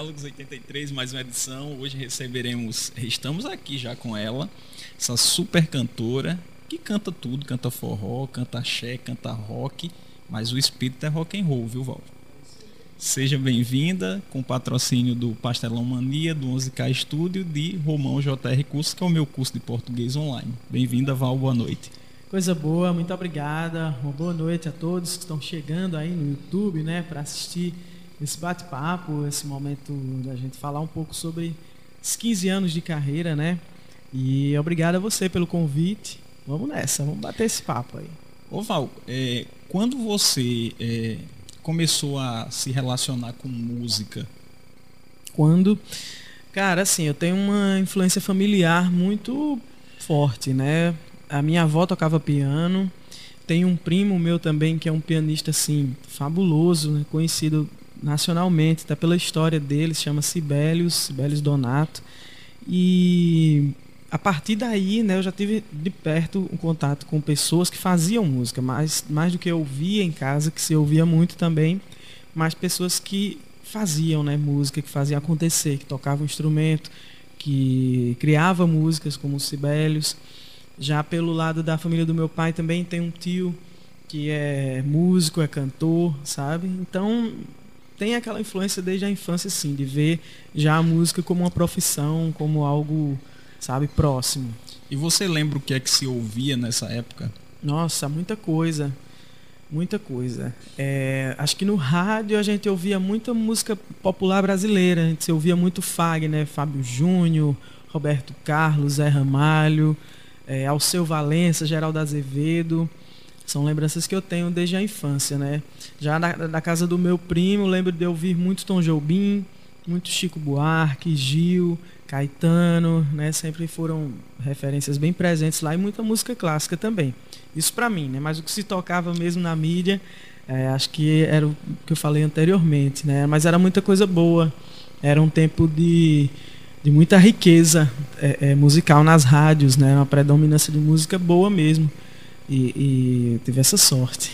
Diálogos 83, mais uma edição. Hoje receberemos, estamos aqui já com ela, essa super cantora que canta tudo, canta forró, canta axé, canta rock, mas o espírito é rock and roll, viu, Val? Seja bem-vinda com patrocínio do Pastelão Mania, do 11K Estúdio, de Romão JR Cursos, que é o meu curso de português online. Bem-vinda, Val, boa noite. Coisa boa, muito obrigada. Uma boa noite a todos que estão chegando aí no YouTube, né, para assistir esse bate-papo, esse momento da gente falar um pouco sobre os 15 anos de carreira, né? E obrigado a você pelo convite. Vamos nessa, vamos bater esse papo aí. Ô Val, é, quando você é, começou a se relacionar com música? Quando, cara, assim, eu tenho uma influência familiar muito forte, né? a minha avó tocava piano. Tem um primo meu também que é um pianista assim fabuloso, né? conhecido nacionalmente, até pela história dele, se chama Sibelius, Sibelius Donato. E a partir daí, né, eu já tive de perto um contato com pessoas que faziam música, mais, mais do que eu ouvia em casa, que se ouvia muito também, mas pessoas que faziam né, música, que faziam acontecer, que tocavam instrumento, que criavam músicas como o Sibelius. Já pelo lado da família do meu pai também tem um tio que é músico, é cantor, sabe? Então tem aquela influência desde a infância, sim, de ver já a música como uma profissão, como algo, sabe, próximo. E você lembra o que é que se ouvia nessa época? Nossa, muita coisa. Muita coisa. É, acho que no rádio a gente ouvia muita música popular brasileira. A gente ouvia muito Fagner, Fábio Júnior, Roberto Carlos, Zé Ramalho é, Alceu Valença, Geraldo Azevedo. São lembranças que eu tenho desde a infância, né? Já na, na casa do meu primo, lembro de ouvir muito Tom Jobim, muito Chico Buarque, Gil, Caetano, né? Sempre foram referências bem presentes lá e muita música clássica também. Isso para mim, né? Mas o que se tocava mesmo na mídia, é, acho que era o que eu falei anteriormente, né? Mas era muita coisa boa. Era um tempo de de muita riqueza é, é, musical nas rádios, né? Uma predominância de música boa mesmo. E, e tive essa sorte.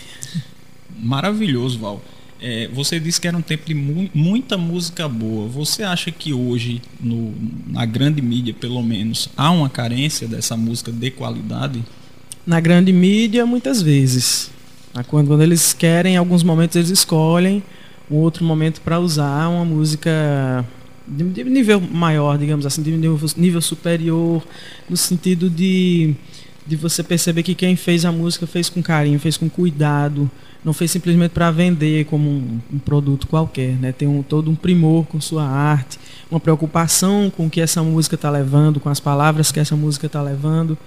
Maravilhoso, Val. É, você disse que era um tempo de mu muita música boa. Você acha que hoje, no, na grande mídia, pelo menos, há uma carência dessa música de qualidade? Na grande mídia, muitas vezes. Quando, quando eles querem, em alguns momentos eles escolhem um outro momento para usar uma música de, nível maior, digamos assim, de nível, nível superior, no sentido de, de você perceber que quem fez a música fez com carinho, fez com cuidado, não fez simplesmente para vender como um, um, produto qualquer, né? Tem um, todo um primor com sua arte, uma preocupação com o que essa música está levando, com as palavras que essa música está levando,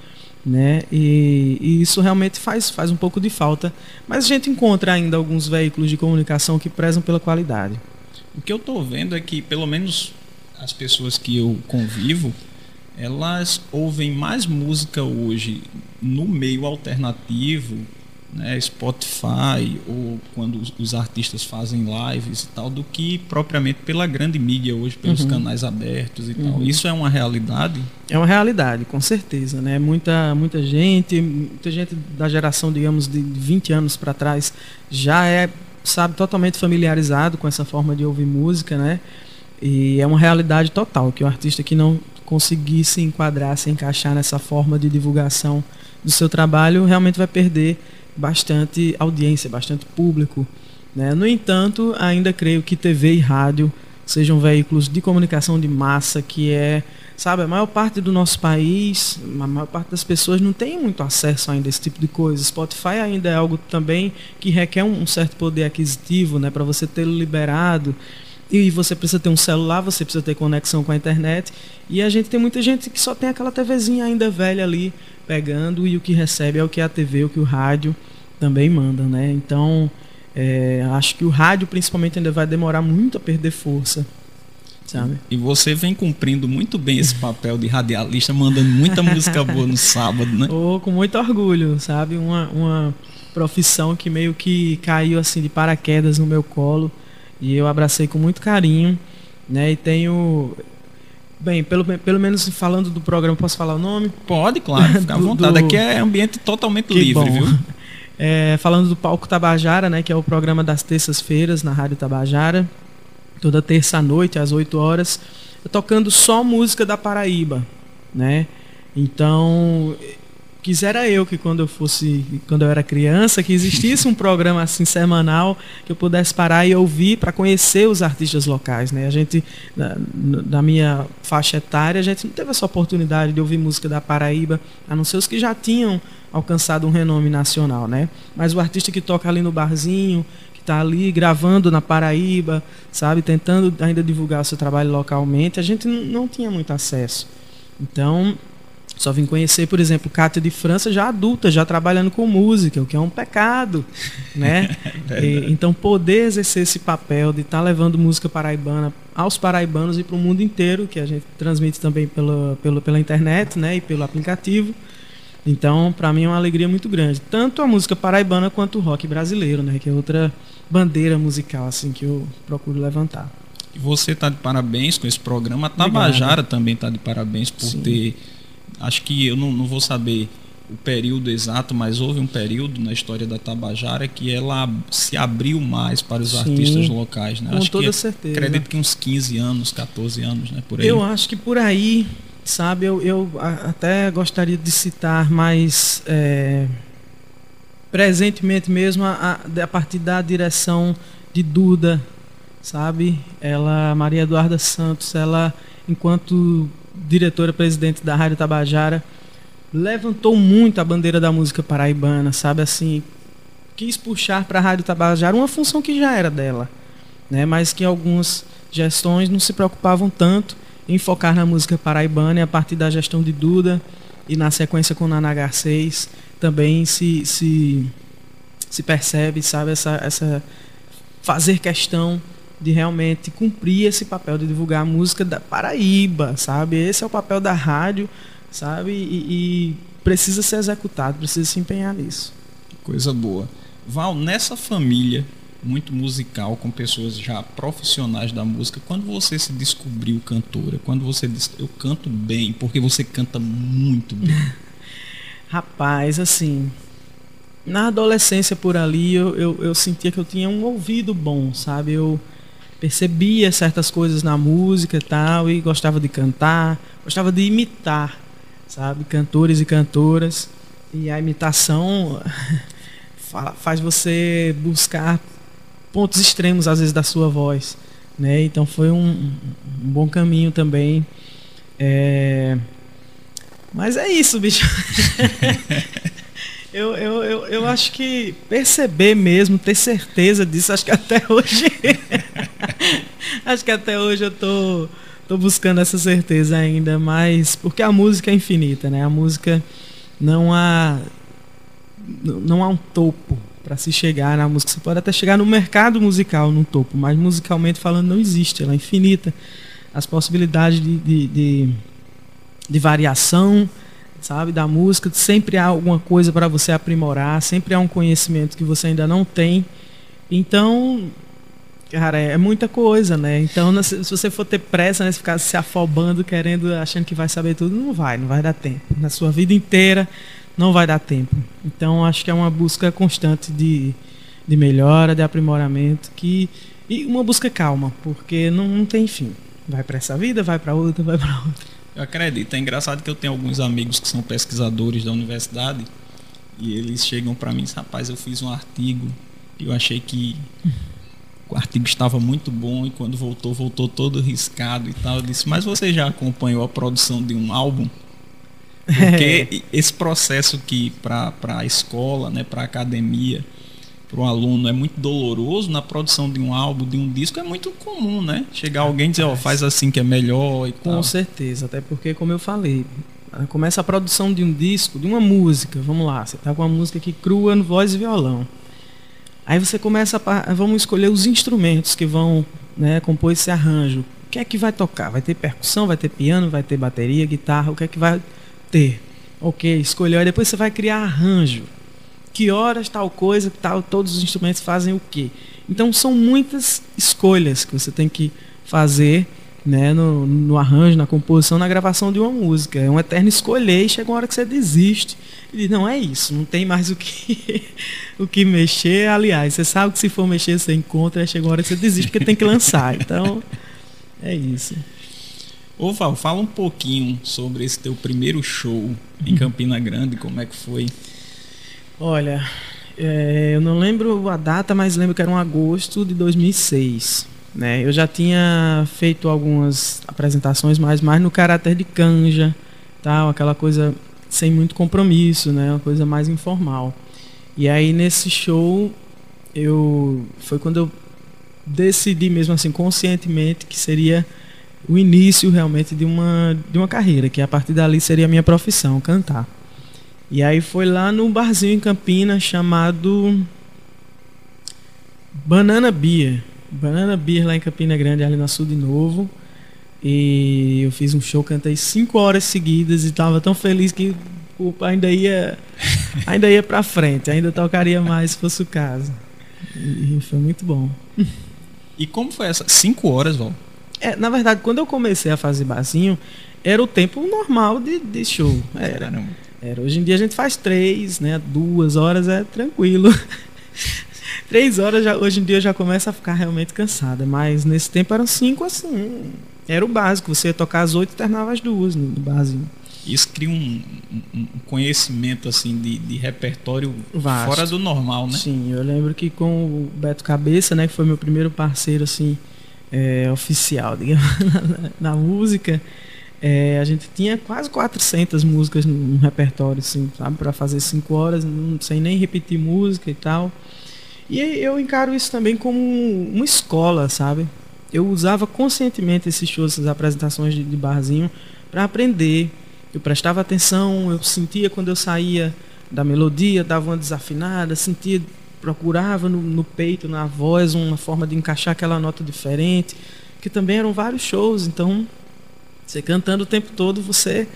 né? E, e, isso realmente faz, faz um pouco de falta, mas a gente encontra ainda alguns veículos de comunicação que prezam pela qualidade. O que eu estou vendo é que, pelo menos as pessoas que eu convivo, elas ouvem mais música hoje no meio alternativo, né, Spotify ou quando os, artistas fazem lives e tal, do que propriamente pela grande mídia hoje, pelos uhum. canais abertos e uhum. tal. Isso é uma realidade? É uma realidade, com certeza, né? Muita muita gente, muita gente da geração, digamos, de 20 anos para trás já é sabe, totalmente familiarizado com essa forma de ouvir música, né? E é uma realidade total que o artista que não conseguir se enquadrar, se encaixar nessa forma de divulgação do seu trabalho, realmente vai perder bastante audiência, bastante público. Né? No entanto, ainda creio que TV e rádio sejam veículos de comunicação de massa que é Sabe, a maior parte do nosso país, a maior parte das pessoas não tem muito acesso ainda a esse tipo de coisa. Spotify ainda é algo também que requer um certo poder aquisitivo, né, para você tê-lo liberado. E você precisa ter um celular, você precisa ter conexão com a internet. E a gente tem muita gente que só tem aquela TVzinha ainda velha ali pegando e o que recebe é o que a TV, o que o rádio também manda, né? Então, é, acho que o rádio principalmente ainda vai demorar muito a perder força Sabe? E você vem cumprindo muito bem esse papel de radialista, mandando muita música boa no sábado, né? Oh, com muito orgulho, sabe? Uma, uma profissão que meio que caiu assim de paraquedas no meu colo e eu abracei com muito carinho, né? E tenho Bem, pelo, pelo menos falando do programa, posso falar o nome? Pode, claro, fica à vontade. Do... Aqui é ambiente totalmente que livre, bom. viu? É, falando do Palco Tabajara, né, que é o programa das terças-feiras na Rádio Tabajara toda terça-noite, às 8 horas, tocando só música da Paraíba, né? Então, quisera eu que quando eu fosse, quando eu era criança, que existisse um programa assim semanal que eu pudesse parar e ouvir para conhecer os artistas locais, né? A gente na, na, minha faixa etária, a gente não teve essa oportunidade de ouvir música da Paraíba, a não ser os que já tinham alcançado um renome nacional, né? Mas o artista que toca ali no barzinho, que está ali gravando na Paraíba, sabe, tentando ainda divulgar o seu trabalho localmente, a gente não tinha muito acesso. Então, só vim conhecer, por exemplo, Cátia de França já adulta, já trabalhando com música, o que é um pecado, né? É e, então poder exercer esse papel de estar tá levando música paraibana aos paraibanos e para o mundo inteiro, que a gente transmite também pela, pela, pela internet, né, e pelo aplicativo. Então, para mim é uma alegria muito grande, tanto a música paraibana quanto o rock brasileiro, né, que é outra bandeira musical assim que eu procuro levantar. E você está de parabéns com esse programa. A Tabajara Obrigado. também está de parabéns por Sim. ter acho que eu não, não vou saber o período exato, mas houve um período na história da Tabajara que ela se abriu mais para os Sim, artistas locais, né? Com acho toda que, certeza. Acredito que uns 15 anos, 14 anos, né? Por aí. Eu acho que por aí, sabe, eu, eu até gostaria de citar mais é, presentemente mesmo a, a, a partir da direção de Duda, sabe? Ela, Maria Eduarda Santos, ela enquanto diretora presidente da Rádio Tabajara, levantou muito a bandeira da música paraibana, sabe assim, quis puxar para a Rádio Tabajara uma função que já era dela, né, mas que algumas gestões não se preocupavam tanto em focar na música paraibana e a partir da gestão de Duda e na sequência com Naná Garcês também se, se, se percebe, sabe, essa, essa fazer questão de realmente cumprir esse papel de divulgar a música da Paraíba, sabe? Esse é o papel da rádio, sabe? E, e precisa ser executado, precisa se empenhar nisso. Coisa boa. Val, nessa família muito musical, com pessoas já profissionais da música, quando você se descobriu cantora? Quando você disse, eu canto bem, porque você canta muito bem? Rapaz, assim, na adolescência por ali, eu, eu, eu sentia que eu tinha um ouvido bom, sabe? Eu percebia certas coisas na música e tal, e gostava de cantar, gostava de imitar, sabe, cantores e cantoras. E a imitação faz você buscar pontos extremos, às vezes, da sua voz. Né? Então foi um, um bom caminho também. É... Mas é isso, bicho. eu, eu, eu, eu acho que perceber mesmo, ter certeza disso, acho que até hoje. Acho que até hoje eu tô, tô buscando essa certeza ainda, mas porque a música é infinita, né? A música não há não há um topo para se chegar na música. Você pode até chegar no mercado musical no topo, mas musicalmente falando não existe, ela é infinita. As possibilidades de, de, de, de variação, sabe, da música, sempre há alguma coisa para você aprimorar, sempre há um conhecimento que você ainda não tem. Então, Cara, é muita coisa, né? Então, se você for ter pressa, né, ficar se afobando, querendo, achando que vai saber tudo, não vai, não vai dar tempo. Na sua vida inteira, não vai dar tempo. Então, acho que é uma busca constante de, de melhora, de aprimoramento, que e uma busca calma, porque não, não tem fim. Vai para essa vida, vai para outra, vai para outra. Eu acredito. É engraçado que eu tenho alguns amigos que são pesquisadores da universidade e eles chegam para mim e rapaz, eu fiz um artigo e eu achei que o artigo estava muito bom e quando voltou, voltou todo riscado e tal. Eu disse, mas você já acompanhou a produção de um álbum? Porque é. esse processo que para a escola, né, para a academia, para o aluno é muito doloroso na produção de um álbum, de um disco, é muito comum, né? Chegar alguém e dizer, ó, oh, faz assim que é melhor e Com tal. certeza, até porque, como eu falei, começa a produção de um disco, de uma música, vamos lá, você tá com uma música aqui crua no voz e violão. Aí você começa a vamos escolher os instrumentos que vão né, compor esse arranjo. O que é que vai tocar? Vai ter percussão, vai ter piano, vai ter bateria, guitarra, o que é que vai ter? Ok, escolheu. Aí depois você vai criar arranjo. Que horas tal coisa, tal, todos os instrumentos fazem o quê? Então são muitas escolhas que você tem que fazer né, no, no, arranjo, na composição, na gravação de uma música. É um eterno escolher e chega uma hora que você desiste. E diz, não é isso, não tem mais o que, o que mexer. Aliás, você sabe que se for mexer, você encontra, e chega uma hora que você desiste porque tem que lançar. Então, é isso. Ô Val, fala um pouquinho sobre esse teu primeiro show em Campina Grande, como é que foi? Olha, é, eu não lembro a data, mas lembro que era um agosto de 2006. Né? Eu já tinha feito algumas apresentações, mas mais no caráter de canja, tal, aquela coisa sem muito compromisso, né? Uma coisa mais informal. E aí nesse show eu foi quando eu decidi mesmo assim conscientemente que seria o início realmente de uma de uma carreira, que a partir dali seria a minha profissão, cantar. E aí foi lá no barzinho em Campinas chamado Banana Beer. Banana Beer lá em Campina Grande, ali na Sul de Novo. E eu fiz um show, cantei cinco horas seguidas e tava tão feliz que ainda ia ainda ia para frente, ainda tocaria mais se fosse o caso. E foi muito bom. E como foi essa? Cinco horas, Val? É, na verdade, quando eu comecei a fazer barzinho, era o tempo normal de, de show. Era. era. Hoje em dia a gente faz três, né? Duas horas é tranquilo. Três horas já, hoje em dia já começa a ficar realmente cansada, mas nesse tempo eram cinco assim. Era o básico, você ia tocar às oito e terminava às duas no, barzinho. Isso cria um, um conhecimento assim de, de repertório Vasto. fora do normal, né? Sim, eu lembro que com o Beto Cabeça, né, que foi meu primeiro parceiro assim é, oficial, digamos, na, na música, é, a gente tinha quase 400 músicas no, no repertório, assim, sabe, para fazer cinco horas, não, sem nem repetir música e tal. E eu encaro isso também como uma escola, sabe? Eu usava conscientemente esses shows, essas apresentações de, de barzinho, para aprender. Eu prestava atenção, eu sentia quando eu saía da melodia, dava uma desafinada, sentia, procurava no, no peito, na voz, uma forma de encaixar aquela nota diferente, que também eram vários shows, então você cantando o tempo todo, você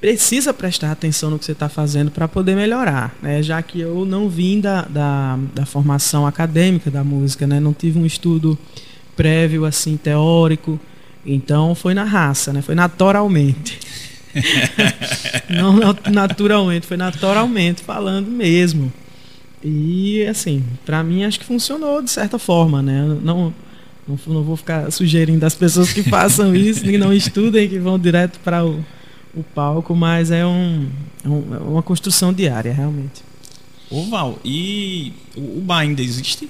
precisa prestar atenção no que você está fazendo para poder melhorar, né? Já que eu não vim da, da, da, formação acadêmica da música, né? Não tive um estudo prévio assim teórico, então foi na raça, né? Foi naturalmente. não naturalmente, foi naturalmente falando mesmo. E assim, para mim acho que funcionou de certa forma, né? Não não, não vou ficar sugerindo às pessoas que façam isso, que não estudem, que vão direto para o o palco, mas é, um, é, um, é uma construção diária, realmente. Ô Val, e o, bar ainda existe?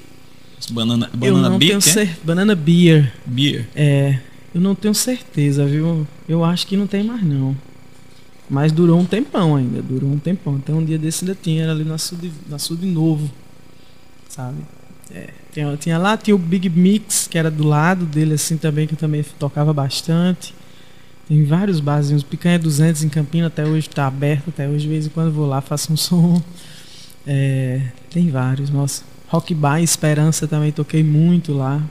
Banana, banana eu não beer, tenho cer Banana Beer. Beer. É, eu não tenho certeza, viu? Eu acho que não tem mais não. Mas durou um tempão ainda, durou um tempão. Então um dia desse ainda tinha, era ali na Sul de, na Sul de Novo, sabe? É, tinha, tinha lá, tinha o Big Mix, que era do lado dele assim também, que eu também tocava bastante. Tem vários barzinhos. Picanha 200 em Campina até hoje está aberto. Até hoje, de vez em quando vou lá, faço um som. É, tem vários, nossa. Rock Bar Esperança também toquei muito lá.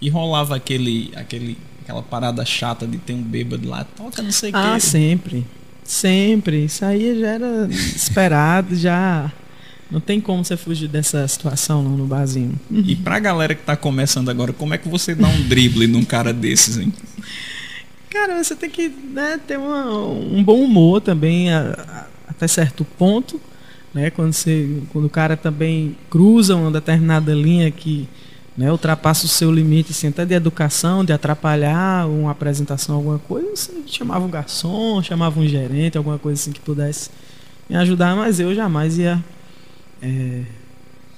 E rolava aquele, aquele, aquela parada chata de ter um bêbado lá, toca não sei o ah, que. Ah, sempre. Sempre. Isso aí já era esperado, já. Não tem como você fugir dessa situação não, no barzinho. E pra galera que tá começando agora, como é que você dá um drible num cara desses, hein? Cara, você tem que né, ter uma, um bom humor também a, a, até certo ponto. Né, quando, você, quando o cara também cruza uma determinada linha que né, ultrapassa o seu limite assim, até de educação, de atrapalhar uma apresentação, alguma coisa, você chamava um garçom, chamava um gerente, alguma coisa assim que pudesse me ajudar, mas eu jamais ia é,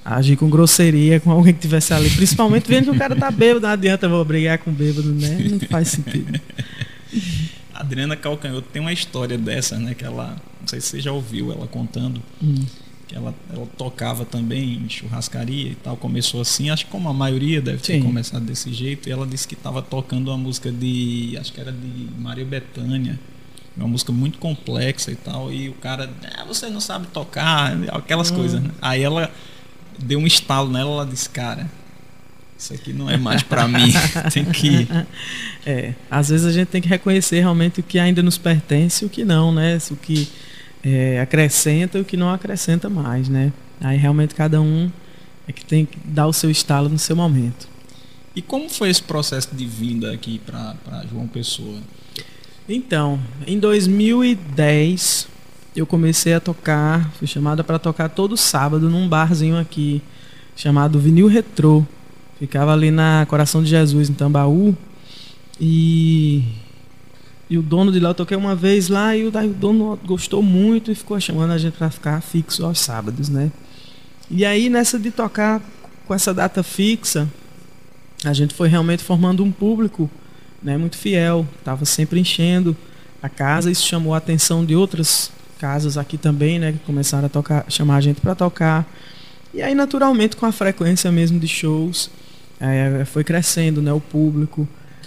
agir com grosseria com alguém que estivesse ali, principalmente vendo que o cara tá bêbado, não adianta vou brigar com bêbado, né? Não faz sentido. Adriana Calcanhoto tem uma história dessa, né? Que ela, não sei se você já ouviu ela contando, hum. que ela, ela tocava também em churrascaria e tal. Começou assim, acho que como a maioria deve ter Sim. começado desse jeito. E ela disse que estava tocando uma música de, acho que era de Maria Bethânia uma música muito complexa e tal. E o cara, ah, você não sabe tocar, aquelas hum. coisas. Né? Aí ela deu um estalo nela, ela disse, cara, isso aqui não é mais para mim, tem que É, às vezes a gente tem que reconhecer realmente o que ainda nos pertence e o que não, né? O que é, acrescenta e o que não acrescenta mais, né? Aí realmente cada um é que tem que dar o seu estalo no seu momento. E como foi esse processo de vinda aqui para João Pessoa? Então, em 2010 eu comecei a tocar, fui chamada para tocar todo sábado num barzinho aqui chamado Vinil Retrô. Ficava ali na Coração de Jesus, em Tambaú. E, e o dono de lá, eu toquei uma vez lá e o, o dono gostou muito e ficou chamando a gente para ficar fixo aos sábados, né? E aí nessa de tocar com essa data fixa, a gente foi realmente formando um público né, muito fiel, estava sempre enchendo a casa. Isso chamou a atenção de outras casas aqui também, né, que começaram a tocar, chamar a gente para tocar. E aí, naturalmente, com a frequência mesmo de shows, é, foi crescendo né, o público.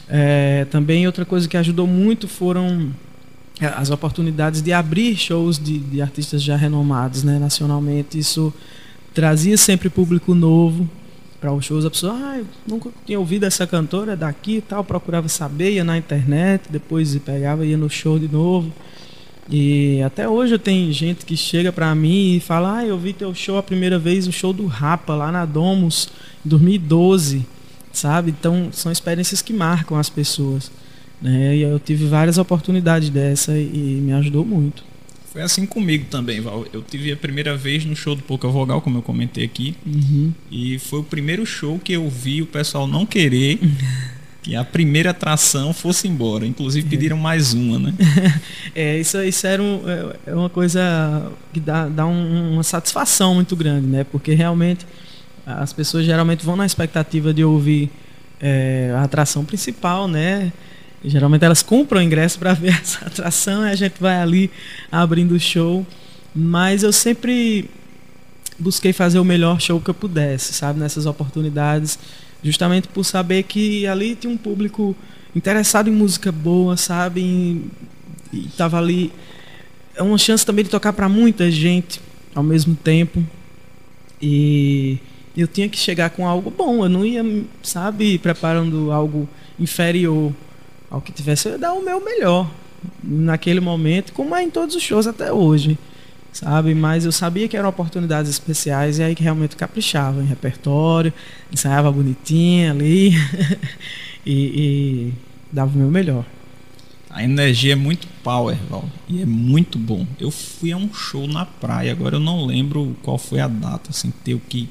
É, também outra coisa que ajudou muito foram é, as oportunidades de abrir shows de, de artistas já renomados né, nacionalmente. Isso trazia sempre público novo para os shows. A pessoa, ah, nunca tinha ouvido essa cantora daqui e tal, procurava saber, ia na internet, depois pegava, ia no show de novo. E até hoje tenho gente que chega para mim e fala: Ah, eu vi teu show a primeira vez, o show do Rapa lá na Domus, 2012, sabe? Então são experiências que marcam as pessoas. Né? E eu tive várias oportunidades dessa e me ajudou muito. Foi assim comigo também, Val. Eu tive a primeira vez no show do Pouca Vogal, como eu comentei aqui. Uhum. E foi o primeiro show que eu vi o pessoal não querer que a primeira atração fosse embora. Inclusive pediram mais uma, né? é, isso, isso era um, é, é uma coisa que dá, dá um, uma satisfação muito grande, né? Porque realmente as pessoas geralmente vão na expectativa de ouvir é, a atração principal, né? Geralmente elas compram ingresso para ver essa atração e a gente vai ali abrindo o show. Mas eu sempre busquei fazer o melhor show que eu pudesse, sabe? Nessas oportunidades justamente por saber que ali tinha um público interessado em música boa, sabe? E, e tava ali é uma chance também de tocar para muita gente ao mesmo tempo. E eu tinha que chegar com algo bom, eu não ia, sabe, preparando algo inferior ao que tivesse, eu ia dar o meu melhor naquele momento, como é em todos os shows até hoje sabe? Mas eu sabia que eram oportunidades especiais e aí que realmente caprichava em repertório, ensaiava bonitinho ali e, e, dava o meu melhor. A energia é muito power, Val, e é muito bom. Eu fui a um show na praia, agora eu não lembro qual foi a data, assim, teu que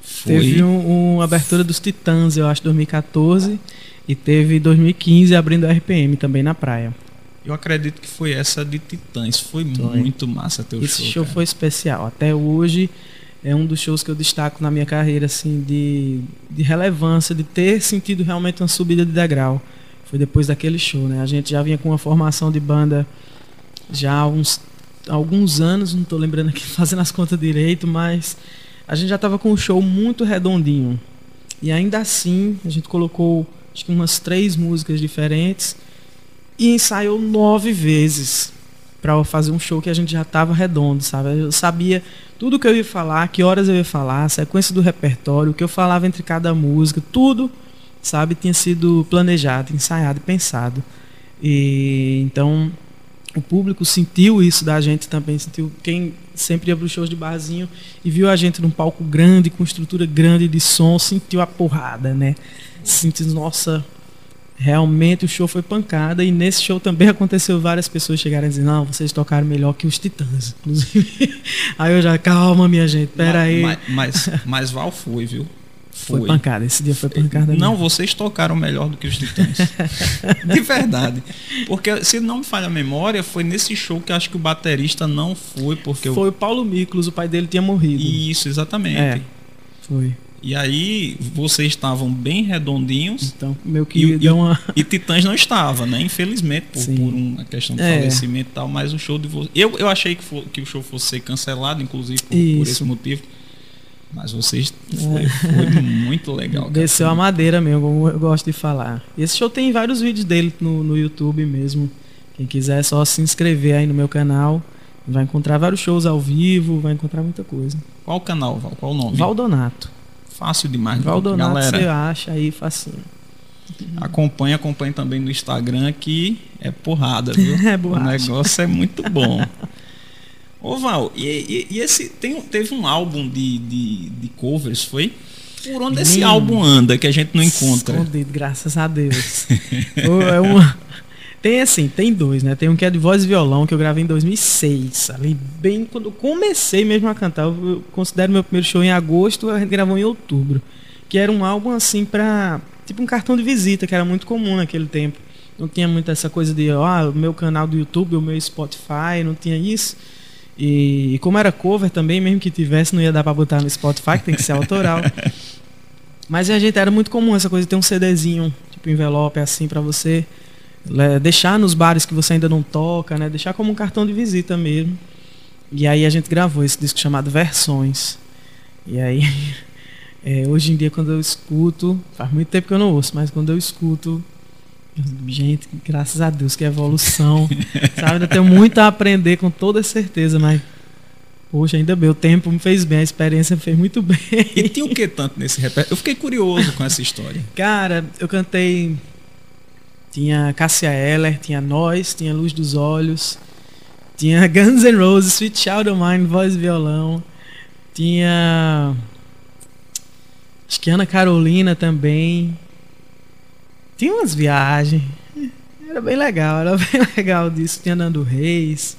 foi... Teve uma um abertura dos Titãs, eu acho, 2014, e teve 2015 abrindo a RPM também na praia. Eu acredito que foi essa de Titãs. Foi, foi. muito massa teu Esse show. Esse show cara. foi especial. Até hoje é um dos shows que eu destaco na minha carreira, assim, de, de relevância, de ter sentido realmente uma subida de degrau. Foi depois daquele show, né? A gente já vinha com uma formação de banda já há uns, alguns anos, não estou lembrando aqui, fazendo as contas direito, mas a gente já estava com um show muito redondinho. E ainda assim, a gente colocou acho que umas três músicas diferentes e ensaiou nove vezes para fazer um show que a gente já estava redondo, sabe? Eu sabia tudo que eu ia falar, que horas eu ia falar, a sequência do repertório, o que eu falava entre cada música, tudo, sabe, tinha sido planejado, ensaiado pensado. E então o público sentiu isso da gente também, sentiu quem sempre ia para os shows de barzinho e viu a gente num palco grande, com estrutura grande de som, sentiu a porrada, né? Sentiu, nossa, realmente o show foi pancada e nesse show também aconteceu várias pessoas chegarem dizer não vocês tocaram melhor que os Titãs inclusive. Aí eu já calma minha gente pera mas, aí mas, mas, mas Val foi viu foi. foi. pancada esse dia foi pancada não mesmo. vocês tocaram melhor do que os Titãs de verdade porque se não me falha a memória foi nesse show que acho que o baterista não foi porque foi o Paulo Miklos o pai dele tinha morrido isso exatamente é, foi e aí vocês estavam bem redondinhos. Então, meu que e, deu uma... e Titãs não estava, né? Infelizmente, por, por uma questão de é. falecimento e tal, mas o show de vocês. Eu, eu achei que, for, que o show fosse ser cancelado, inclusive, por, por esse motivo. Mas vocês foi, foi muito legal. Cara. Desceu a madeira mesmo, como eu gosto de falar. Esse show tem vários vídeos dele no, no YouTube mesmo. Quem quiser é só se inscrever aí no meu canal. Vai encontrar vários shows ao vivo, vai encontrar muita coisa. Qual o canal, Val? Qual o nome? Valdonato. Fácil demais. Valdonato galera. você acha aí facinho. Acompanha, acompanha também no Instagram que é porrada, viu? é O negócio é muito bom. Ô Val, e, e, e, esse tem, teve um álbum de, de, de, covers, foi? Por onde esse álbum anda que a gente não encontra? Escondido, graças a Deus. é uma... Tem assim, tem dois, né? Tem um que é de voz e violão, que eu gravei em 2006. Ali, bem quando eu comecei mesmo a cantar. Eu considero meu primeiro show em agosto, a gente gravou em outubro. Que era um álbum assim pra. Tipo um cartão de visita, que era muito comum naquele tempo. Não tinha muito essa coisa de, ó, ah, o meu canal do YouTube, o meu Spotify, não tinha isso. E, e, como era cover também, mesmo que tivesse, não ia dar pra botar no Spotify, que tem que ser autoral. Mas a gente era muito comum essa coisa de ter um CDzinho, tipo envelope assim, para você deixar nos bares que você ainda não toca, né? Deixar como um cartão de visita mesmo. E aí a gente gravou esse disco chamado Versões. E aí, é, hoje em dia, quando eu escuto, faz muito tempo que eu não ouço, mas quando eu escuto, gente, graças a Deus, que evolução. sabe? Ainda tenho muito a aprender, com toda certeza, mas. Poxa, ainda bem, o tempo me fez bem, a experiência me fez muito bem. E tinha o que tanto nesse repertório? Eu fiquei curioso com essa história. Cara, eu cantei tinha Cassia Eller, tinha Nós, tinha Luz dos Olhos, tinha Guns N' Roses, Sweet Child of Mine, voz e violão, tinha acho que Ana Carolina também. Tinha umas viagens. Era bem legal, era bem legal disso. Tinha Nando Reis.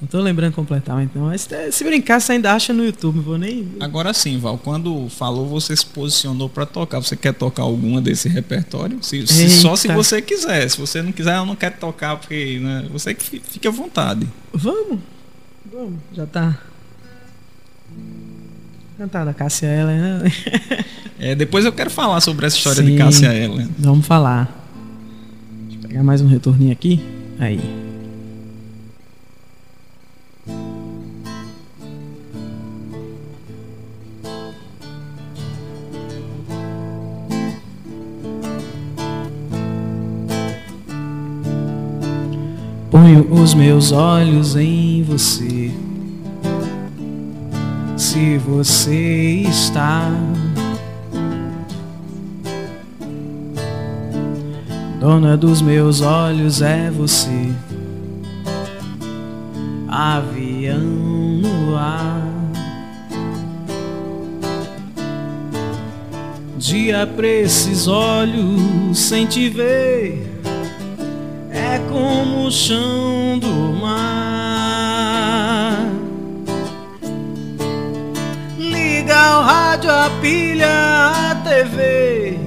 Não tô lembrando completamente, não. Mas é, se brincar, você ainda acha no YouTube, vou nem. Agora sim, Val, quando falou, você se posicionou para tocar. Você quer tocar alguma desse repertório? Se, se, só se você quiser. Se você não quiser, eu não quero tocar, porque né, você que fique à vontade. Vamos, vamos, já tá. Cantada Cássia Ellen, né? é, depois eu quero falar sobre essa história sim, de Cássia Ellen. Vamos falar. Deixa eu pegar mais um retorninho aqui. Aí. Ponho os meus olhos em você. Se você está dona dos meus olhos, é você. Avião no ar. Dia pra esses olhos sem te ver é como o chão do mar. O rádio, a pilha, a TV,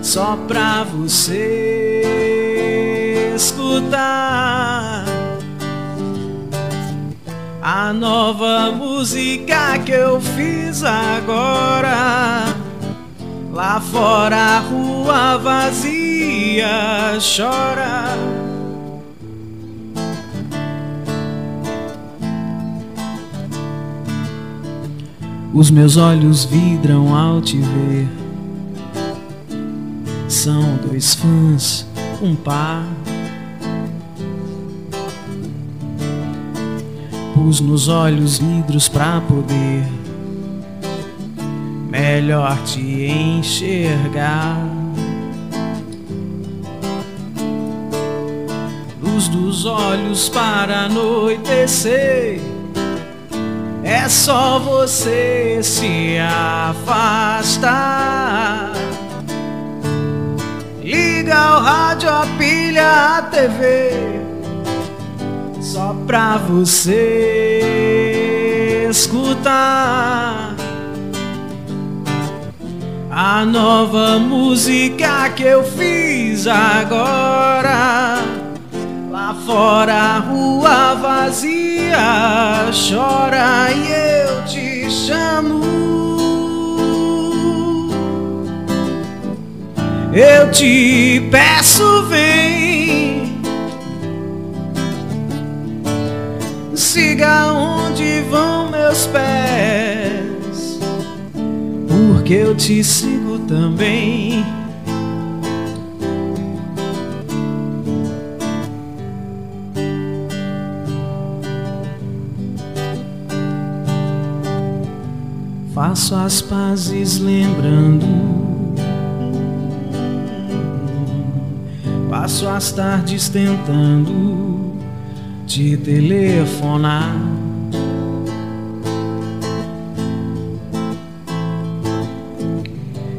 só pra você escutar. A nova música que eu fiz agora. Lá fora a rua vazia chora. Os meus olhos vidram ao te ver. São dois fãs, um par. Pus nos olhos vidros pra poder melhor te enxergar. Luz dos olhos para anoitecer. É só você se afastar. Liga o rádio, a pilha, a TV. Só pra você escutar. A nova música que eu fiz agora. Lá fora a rua vazia chora e eu te chamo. Eu te peço, vem. Siga onde vão meus pés porque eu te sigo também. Faço as pazes lembrando. Passo as tardes tentando te telefonar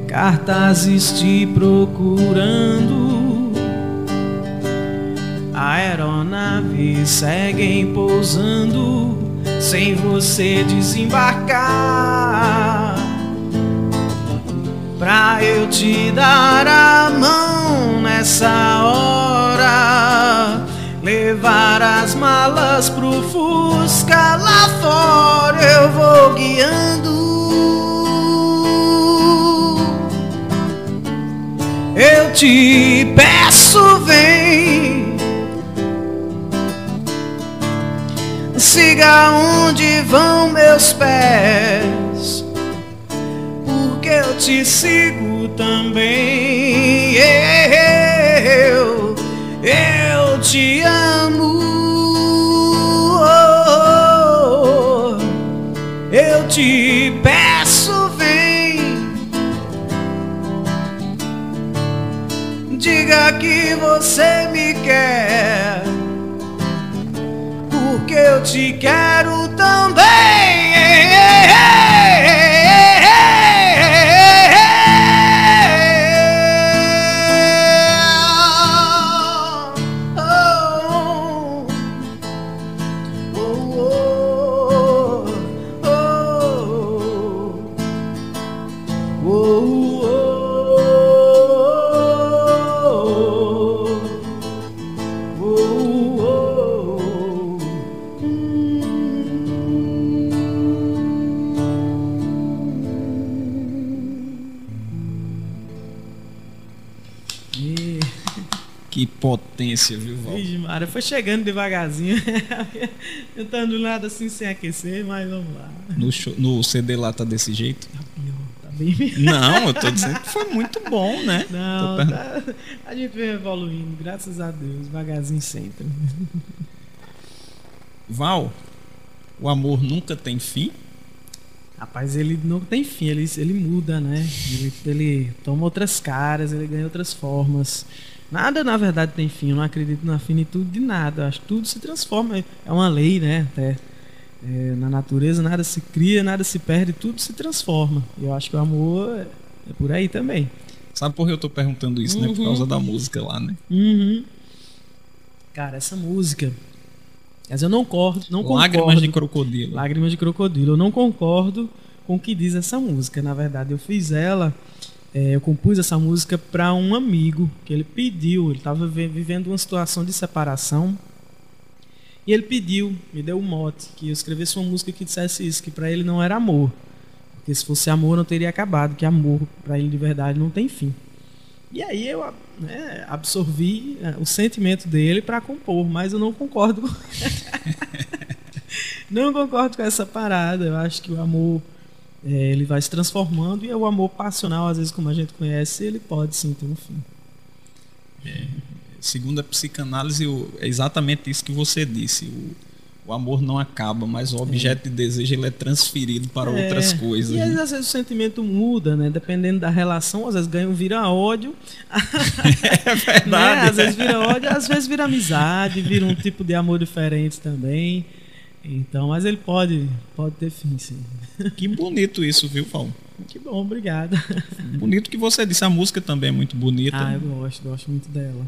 cartazes te procurando. Aeronaves seguem pousando sem você desembarcar. Pra eu te dar a mão nessa hora, levar as malas pro Fusca lá fora, eu vou guiando. Eu te peço, vem. Siga onde vão meus pés, porque eu te sigo também. Eu, eu te amo. Eu te peço, vem. Diga que você me quer porque eu te quero também. Potência, viu, Val? Vixe, Mara, foi chegando devagarzinho, tentando nada assim sem aquecer, mas vamos lá. No, show- no CD lá tá desse jeito? Tá pior, tá bem. Não, eu tô dizendo que foi muito bom, né? Não, tá- a gente vem evoluindo, graças a Deus, devagarzinho sempre. Val, o amor nunca tem fim? Rapaz, ele não tem fim, ele, ele muda, né? Ele, ele toma outras caras, ele ganha outras formas. Nada, na verdade, tem fim. Eu não acredito na finitude de nada. Eu acho que tudo se transforma. É uma lei, né? Até é, na natureza, nada se cria, nada se perde, tudo se transforma. Eu acho que o amor é, é por aí também. Sabe por que eu tô perguntando isso, né? Por Uhum. causa da música lá, né? Uhum. Cara, essa música. Mas eu não concordo. Não Lágrimas concordo. de crocodilo. Lágrimas de Crocodilo. Eu não concordo com o que diz essa música. Na verdade, eu fiz ela, eu compus essa música para um amigo que ele pediu. Ele estava vivendo uma situação de separação e ele pediu, me deu um mote que eu escrevesse uma música que dissesse isso, que para ele não era amor, porque se fosse amor não teria acabado, que amor para ele de verdade não tem fim. E aí eu né, absorvi é, o sentimento dele para compor, mas eu não concordo não concordo com essa parada. Eu acho que o amor é, ele vai se transformando e o amor passional, às vezes, como a gente conhece, ele pode sim ter um fim. Segundo a psicanálise, é exatamente isso que você disse. O, o amor não acaba, mas o objeto de desejo ele é transferido para É, outras coisas. E às né? vezes o sentimento muda, né? Dependendo da relação, às vezes ganha vira ódio. É Né? verdade. Às vezes vira ódio, às vezes vira amizade, vira um tipo de amor diferente também. Então, mas ele pode, pode ter fim, sim. Que bonito isso, viu, Val? Que bom, obrigado. Bonito que você disse. A música também é muito bonita. Ah, eu gosto, gosto muito dela.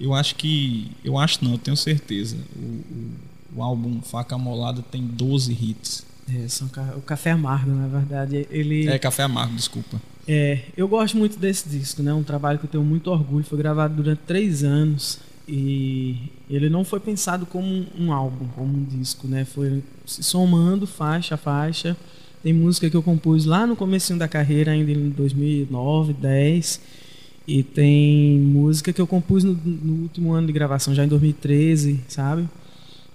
Eu acho que. Eu acho não, eu tenho certeza. O, o, o álbum Faca Amolada tem 12 hits. É, são o Café Amargo, na verdade, ele É Café Amargo, desculpa. É, eu gosto muito desse disco, né? Um trabalho que eu tenho muito orgulho. Foi gravado durante três anos e ele não foi pensado como um- um álbum, como um disco, né? Foi se somando faixa a faixa. Tem música que eu compus lá no comecinho da carreira, ainda em 2009, 10. E tem música que eu compus no, no último ano de gravação, já em 2013, sabe?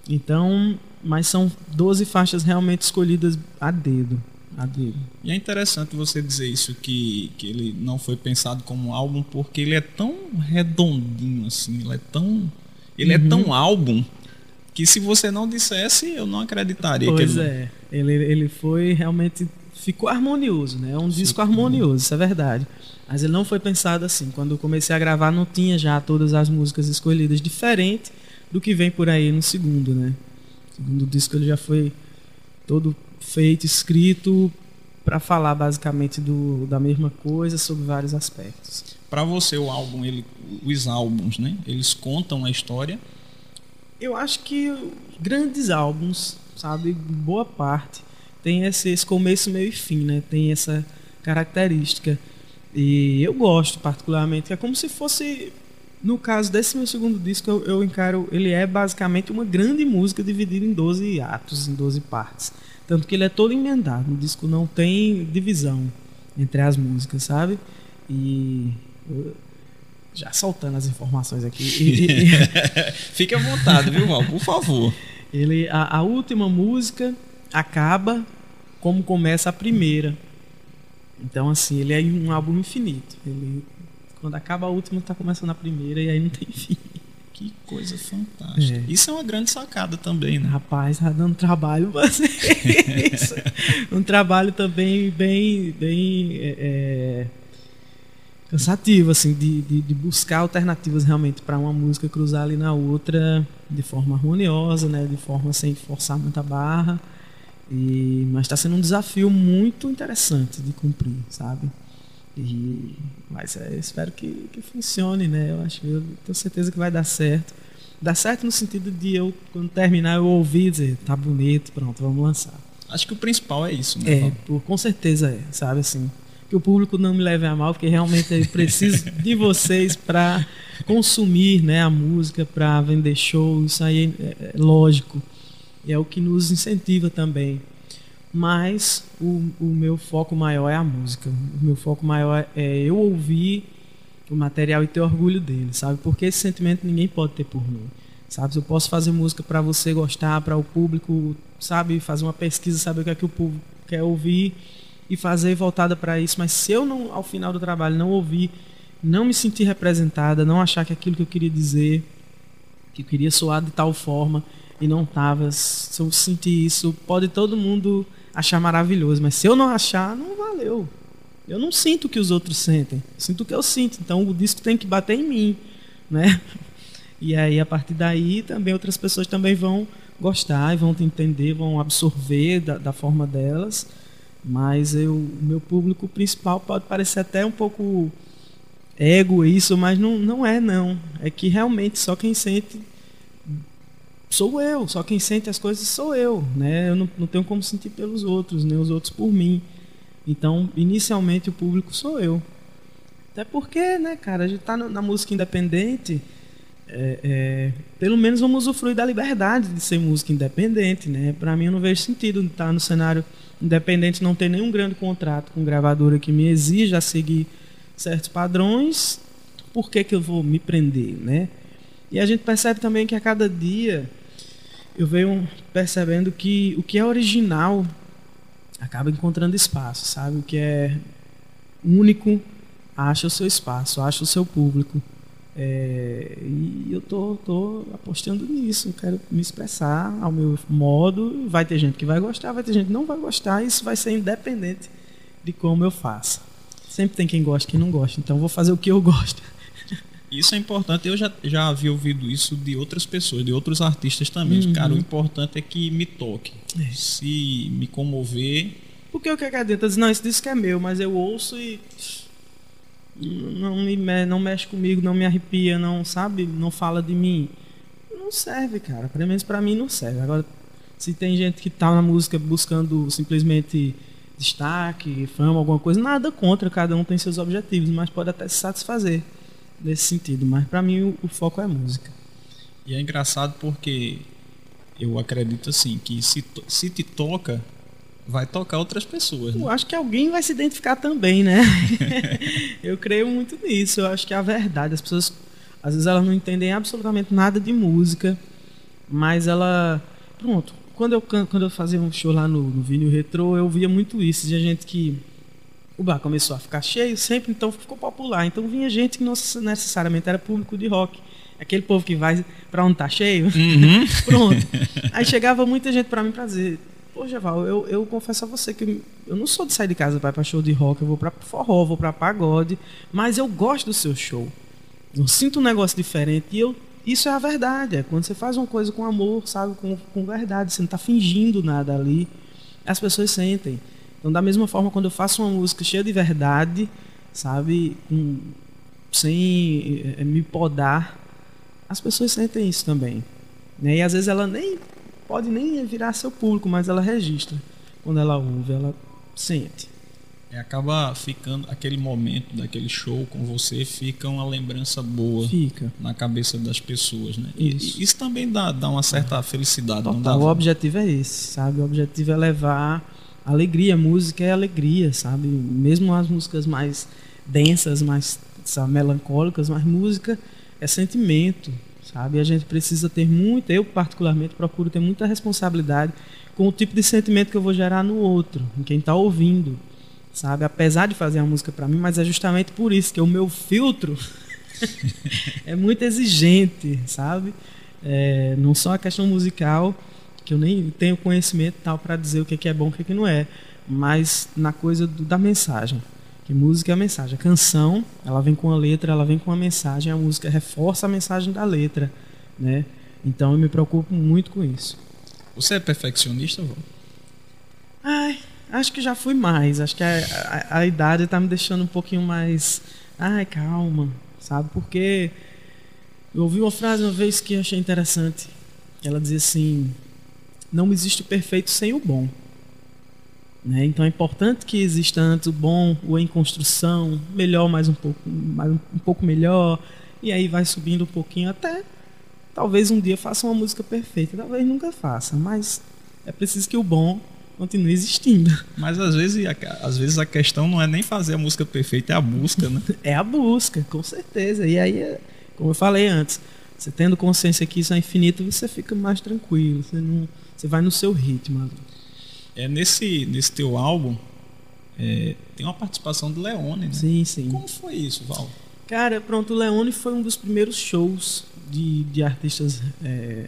Então, mas são 12 faixas realmente escolhidas a dedo. A dedo. E é interessante você dizer isso, que, que ele não foi pensado como um álbum, porque ele é tão redondinho assim, ele é tão. Ele Uhum. é tão álbum que se você não dissesse, eu não acreditaria que Pois ele. é, ele, ele foi realmente. Ficou harmonioso, né? É um disco harmonioso, isso é verdade. Mas ele não foi pensado assim. Quando eu comecei a gravar, não tinha já todas as músicas escolhidas, diferente do que vem por aí no segundo, né? O segundo disco ele já foi todo feito, escrito para falar basicamente do, da mesma coisa sobre vários aspectos. Para você o álbum, ele, os álbuns, né? Eles contam a história. Eu acho que grandes álbuns, sabe, boa parte tem esse, esse começo, meio e fim, né? Tem essa característica. E eu gosto particularmente, é como se fosse no caso desse meu segundo disco, eu, eu, encaro, ele é basicamente uma grande música dividida em 12 atos, em 12 partes. Tanto que ele é todo emendado, o disco não tem divisão entre as músicas, sabe? E já soltando as informações aqui. E, e, Fique à vontade, viu, Val? Por favor. Ele, a, a última música acaba como começa a primeira. Então, assim, ele é um álbum infinito. Ele quando acaba a última, tá começando a primeira e aí não tem fim. Que coisa fantástica. É. Isso é uma grande sacada também, né? Rapaz, tá dando trabalho isso. um trabalho também bem, bem é, é, cansativo, assim, de, de, de, buscar alternativas realmente para uma música cruzar ali na outra de forma harmoniosa, né? De forma sem forçar muita barra. E, mas está sendo um desafio muito interessante de cumprir, sabe? E, mas é, eu espero que, que funcione, né? Eu acho, eu tenho certeza que vai dar certo. Dá certo no sentido de eu, quando terminar, eu ouvir e dizer, tá bonito, pronto, vamos lançar. Acho que o principal é isso, né? É, por, com certeza é, sabe assim. Que o público não me leve a mal, porque realmente eu preciso de vocês para consumir né, a música, para vender show, isso aí é, é lógico. E é o que nos incentiva também mas o, o meu foco maior é a música. O meu foco maior é eu ouvir o material e ter orgulho dele, sabe? Porque esse sentimento ninguém pode ter por mim, sabe? Eu posso fazer música para você gostar, para o público, sabe? Fazer uma pesquisa, saber o que é que o público quer ouvir e fazer voltada para isso. Mas se eu não, ao final do trabalho, não ouvir, não me sentir representada, não achar que aquilo que eu queria dizer, que eu queria soar de tal forma e não tava, se eu sentir isso, pode todo mundo achar maravilhoso, mas se eu não achar, não valeu. Eu não sinto o que os outros sentem, sinto o que eu sinto. Então o disco tem que bater em mim, né? E aí a partir daí também outras pessoas também vão gostar e vão entender, vão absorver da, da forma delas. Mas eu, o meu público principal pode parecer até um pouco ego isso, mas não, não é não. É que realmente só quem sente sou eu, só quem sente as coisas sou eu, né? Eu não, não tenho como sentir pelos outros, nem os outros por mim. Então, inicialmente o público sou eu. Até porque, né, cara, a gente tá na música independente, é, é, pelo menos vamos usufruir da liberdade de ser música independente, né? Para mim eu não vejo sentido estar no cenário independente, não ter nenhum grande contrato com gravadora que me exija seguir certos padrões. Por que, que eu vou me prender, né? E a gente percebe também que a cada dia eu venho percebendo que o que é original acaba encontrando espaço, sabe? O que é único acha o seu espaço, acha o seu público. É, e eu tô, tô apostando nisso, eu quero me expressar ao meu modo. Vai ter gente que vai gostar, vai ter gente que não vai gostar, isso vai ser independente de como eu faça. Sempre tem quem gosta e quem não gosta, então vou fazer o que eu gosto. Isso é importante. Eu já, já havia ouvido isso de outras pessoas, de outros artistas também. Uhum. Cara, o importante é que me toque. É. Se me comover. Porque o que é que adianta? Não, esse disco é meu, mas eu ouço e. Não, me, não mexe comigo, não me arrepia, não sabe? Não fala de mim. Não serve, cara. Pelo menos pra mim não serve. Agora, se tem gente que tá na música buscando simplesmente destaque, fama, alguma coisa, nada contra, cada um tem seus objetivos, mas pode até se satisfazer nesse sentido, mas para mim o, o, foco é música. E é engraçado porque eu acredito assim que se, se te toca, vai tocar outras pessoas. Né? Eu acho que alguém vai se identificar também, né? eu creio muito nisso. Eu acho que é a verdade. As pessoas, às vezes, elas não entendem absolutamente nada de música, mas ela. Pronto. Quando eu, quando eu fazia um show lá no, no Vinil Retro, eu via muito isso. De gente que o bar começou a ficar cheio sempre, então ficou popular. Então vinha gente que não necessariamente era público de rock. Aquele povo que vai para onde tá cheio. Uhum. Pronto. Aí chegava muita gente para mim para dizer: Poxa, Val, eu, eu confesso a você que eu não sou de sair de casa para para show de rock, eu vou para forró, vou para pagode, mas eu gosto do seu show. Eu sinto um negócio diferente e eu isso é a verdade. É quando você faz uma coisa com amor, sabe, com, com verdade, você não está fingindo nada ali, as pessoas sentem. Então, da mesma forma, quando eu faço uma música cheia de verdade, sabe, com, sem é, me podar, as pessoas sentem isso também. Né? E às vezes ela nem pode nem virar seu público, mas ela registra. Quando ela ouve, ela sente. É, acaba ficando aquele momento daquele show com você fica uma lembrança boa fica. na cabeça das pessoas, né? Isso, e, isso também dá, dá uma certa felicidade. Total, dá? O objetivo é esse, sabe? O objetivo é levar alegria. Música é alegria, sabe? Mesmo as músicas mais densas, mais sabe, melancólicas, mas música é sentimento, sabe? A gente precisa ter muito, eu particularmente procuro ter muita responsabilidade com o tipo de sentimento que eu vou gerar no outro, em quem está ouvindo sabe? Apesar de fazer a música para mim, mas é justamente por isso que o meu filtro é muito exigente, sabe? É, não só a questão musical, que eu nem tenho conhecimento tal para dizer o que é bom e o que não é, mas na coisa do, da mensagem. Que música é a mensagem. A canção, ela vem com a letra, ela vem com a mensagem, a música reforça a mensagem da letra, né? Então eu me preocupo muito com isso. Você é perfeccionista, Val? Ai, Acho que já fui mais. Acho que a, a, a idade está me deixando um pouquinho mais. Ai, calma, sabe? Porque eu ouvi uma frase uma vez que achei interessante. Ela dizia assim: Não existe o perfeito sem o bom. Né? Então é importante que exista antes o bom, o em construção, melhor mais um pouco, mais um, pouco melhor, e aí vai subindo um pouquinho até talvez um dia faça uma música perfeita, talvez nunca faça, mas é preciso que o bom continue existindo. Mas às vezes, às vezes a questão não é nem fazer a música perfeita, é a busca, né? é a busca, com certeza. E aí, como eu falei antes, você tendo consciência que isso é infinito, você fica mais tranquilo, você, não, você vai no seu ritmo. É nesse, nesse teu álbum é, tem uma participação do Leone, né? Sim, sim. Como foi isso, Val? Cara, pronto, o Leone foi um dos primeiros shows de, de artistas é,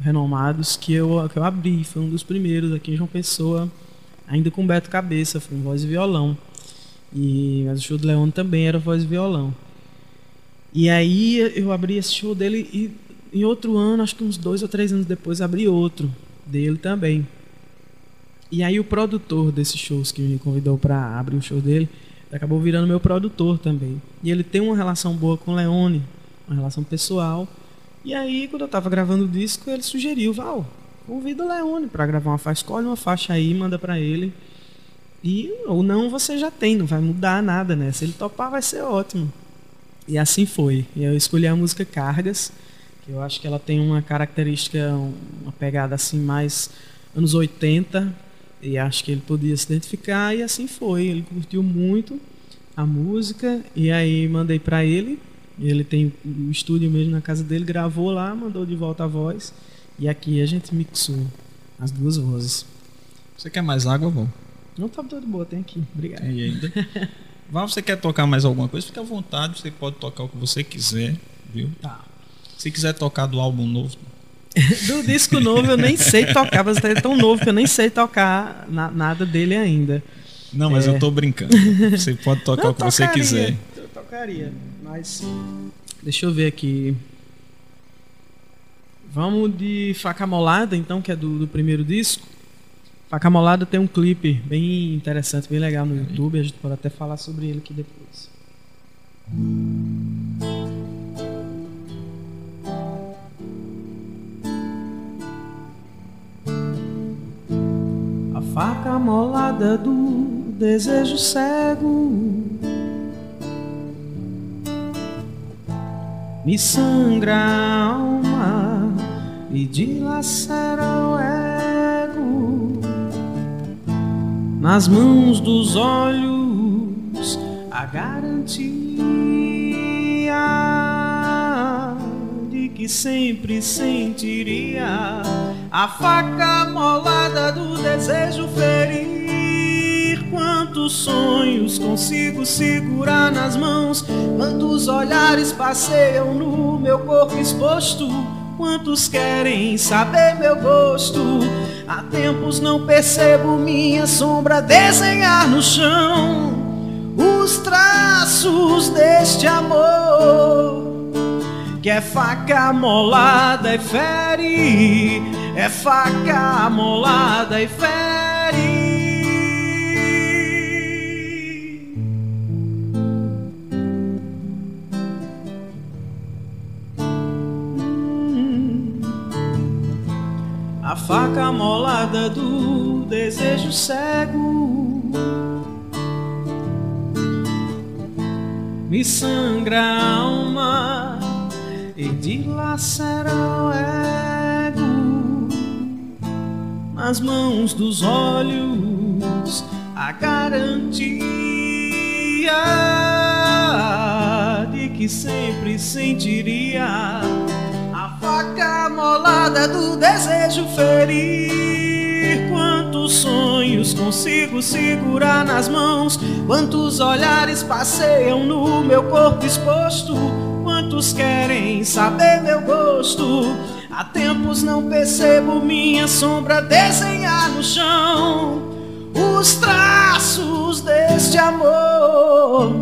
renomados que eu, que eu abri. Foi um dos primeiros aqui em João Pessoa, ainda com Beto Cabeça, foi um voz e violão. E, mas o show do Leone também era voz e violão. E aí eu abri esse show dele e em outro ano, acho que uns dois ou três anos depois, abri outro dele também. E aí o produtor desses shows que me convidou para abrir o show dele, acabou virando meu produtor também. E ele tem uma relação boa com o Leone, uma relação pessoal. E aí, quando eu tava gravando o disco, ele sugeriu, Val, convida o Leone para gravar uma faixa, escolhe uma faixa aí, manda para ele. E ou não você já tem, não vai mudar nada, né? Se ele topar, vai ser ótimo. E assim foi. E eu escolhi a música Cargas, que eu acho que ela tem uma característica, uma pegada assim mais anos 80, e acho que ele podia se identificar e assim foi. Ele curtiu muito a música e aí mandei para ele ele tem o estúdio mesmo na casa dele, gravou lá, mandou de volta a voz. E aqui a gente mixou as duas vozes. Você quer mais água, Val? Não tá tudo boa, tem aqui. Obrigado. Tem ainda. Val, você quer tocar mais alguma coisa? Fique à vontade, você pode tocar o que você quiser, viu? Tá. Se quiser tocar do álbum novo. do disco novo eu nem sei tocar, mas é tão novo que eu nem sei tocar na, nada dele ainda. Não, mas é... eu tô brincando. Você pode tocar Não, o que tocaria, você quiser. Eu tocaria. Mas deixa eu ver aqui. Vamos de Faca Molada, então, que é do, do primeiro disco. Faca Molada tem um clipe bem interessante, bem legal no YouTube. A gente pode até falar sobre ele aqui depois. A faca molada do desejo cego me sangra a alma e dilacera o ego. Nas mãos dos olhos, a garantia que sempre sentiria a faca molada do desejo ferir Quantos sonhos consigo segurar nas mãos? Quantos olhares passeiam no meu corpo exposto? Quantos querem saber meu gosto? Há tempos não percebo minha sombra desenhar no chão os traços deste amor que é faca molada e fere, é faca molada e fere. A faca molada do desejo cego. Me sangra a alma e dilacera o ego. Nas mãos dos olhos, a garantia de que sempre sentiria faca molada do desejo ferir. Quantos sonhos consigo segurar nas mãos? Quantos olhares passeiam no meu corpo exposto? Quantos querem saber meu gosto? Há tempos não percebo minha sombra desenhar no chão os traços deste amor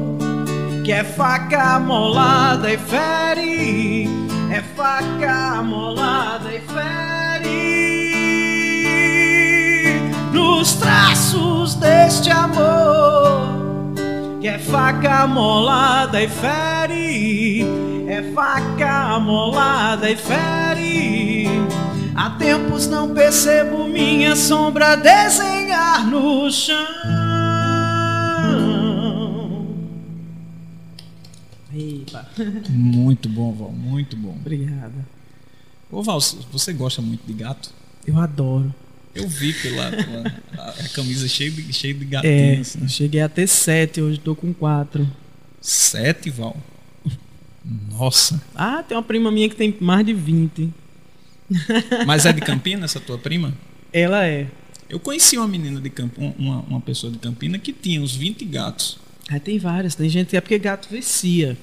que é faca molada e fere é faca molada e fere nos traços deste amor. Que é faca molada e fere, é faca molada e fere. Há tempos não percebo minha sombra desenhar no chão. Muito bom, Val, muito bom. Obrigada. Ô Val, você gosta muito de gato? Eu adoro. Eu vi pela, pela a, a, camisa cheia de, cheia de gatinhos. É, né? cheguei a ter sete, hoje estou com quatro. Sete, Val? Nossa. Ah, tem uma prima minha que tem mais de 20. Mas é de Campina, essa tua prima? Ela é. Eu conheci uma menina de Campina, uma, uma pessoa de Campina que tinha uns 20 gatos. Aí tem várias, tem gente que é porque gato vicia.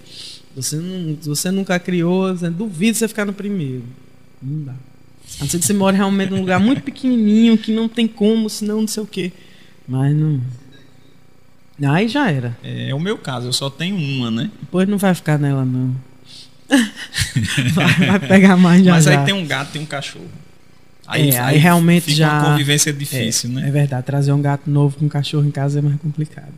Você, não, você nunca criou, você, duvido você ficar no primeiro. Não dá. A não ser que você mora realmente num lugar muito pequenininho, que não tem como, senão não sei o quê. Mas não. Aí já era. É, é o meu caso, eu só tenho uma, né? Depois não vai ficar nela, não. vai, vai, pegar mais já. Mas já. aí tem um gato e um cachorro. Aí, é, aí, aí realmente fica já. Uma convivência difícil, é, né? É verdade, trazer um gato novo com um cachorro em casa é mais complicado.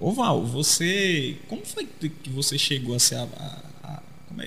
Ô Val, você. Como foi que você chegou a ser a.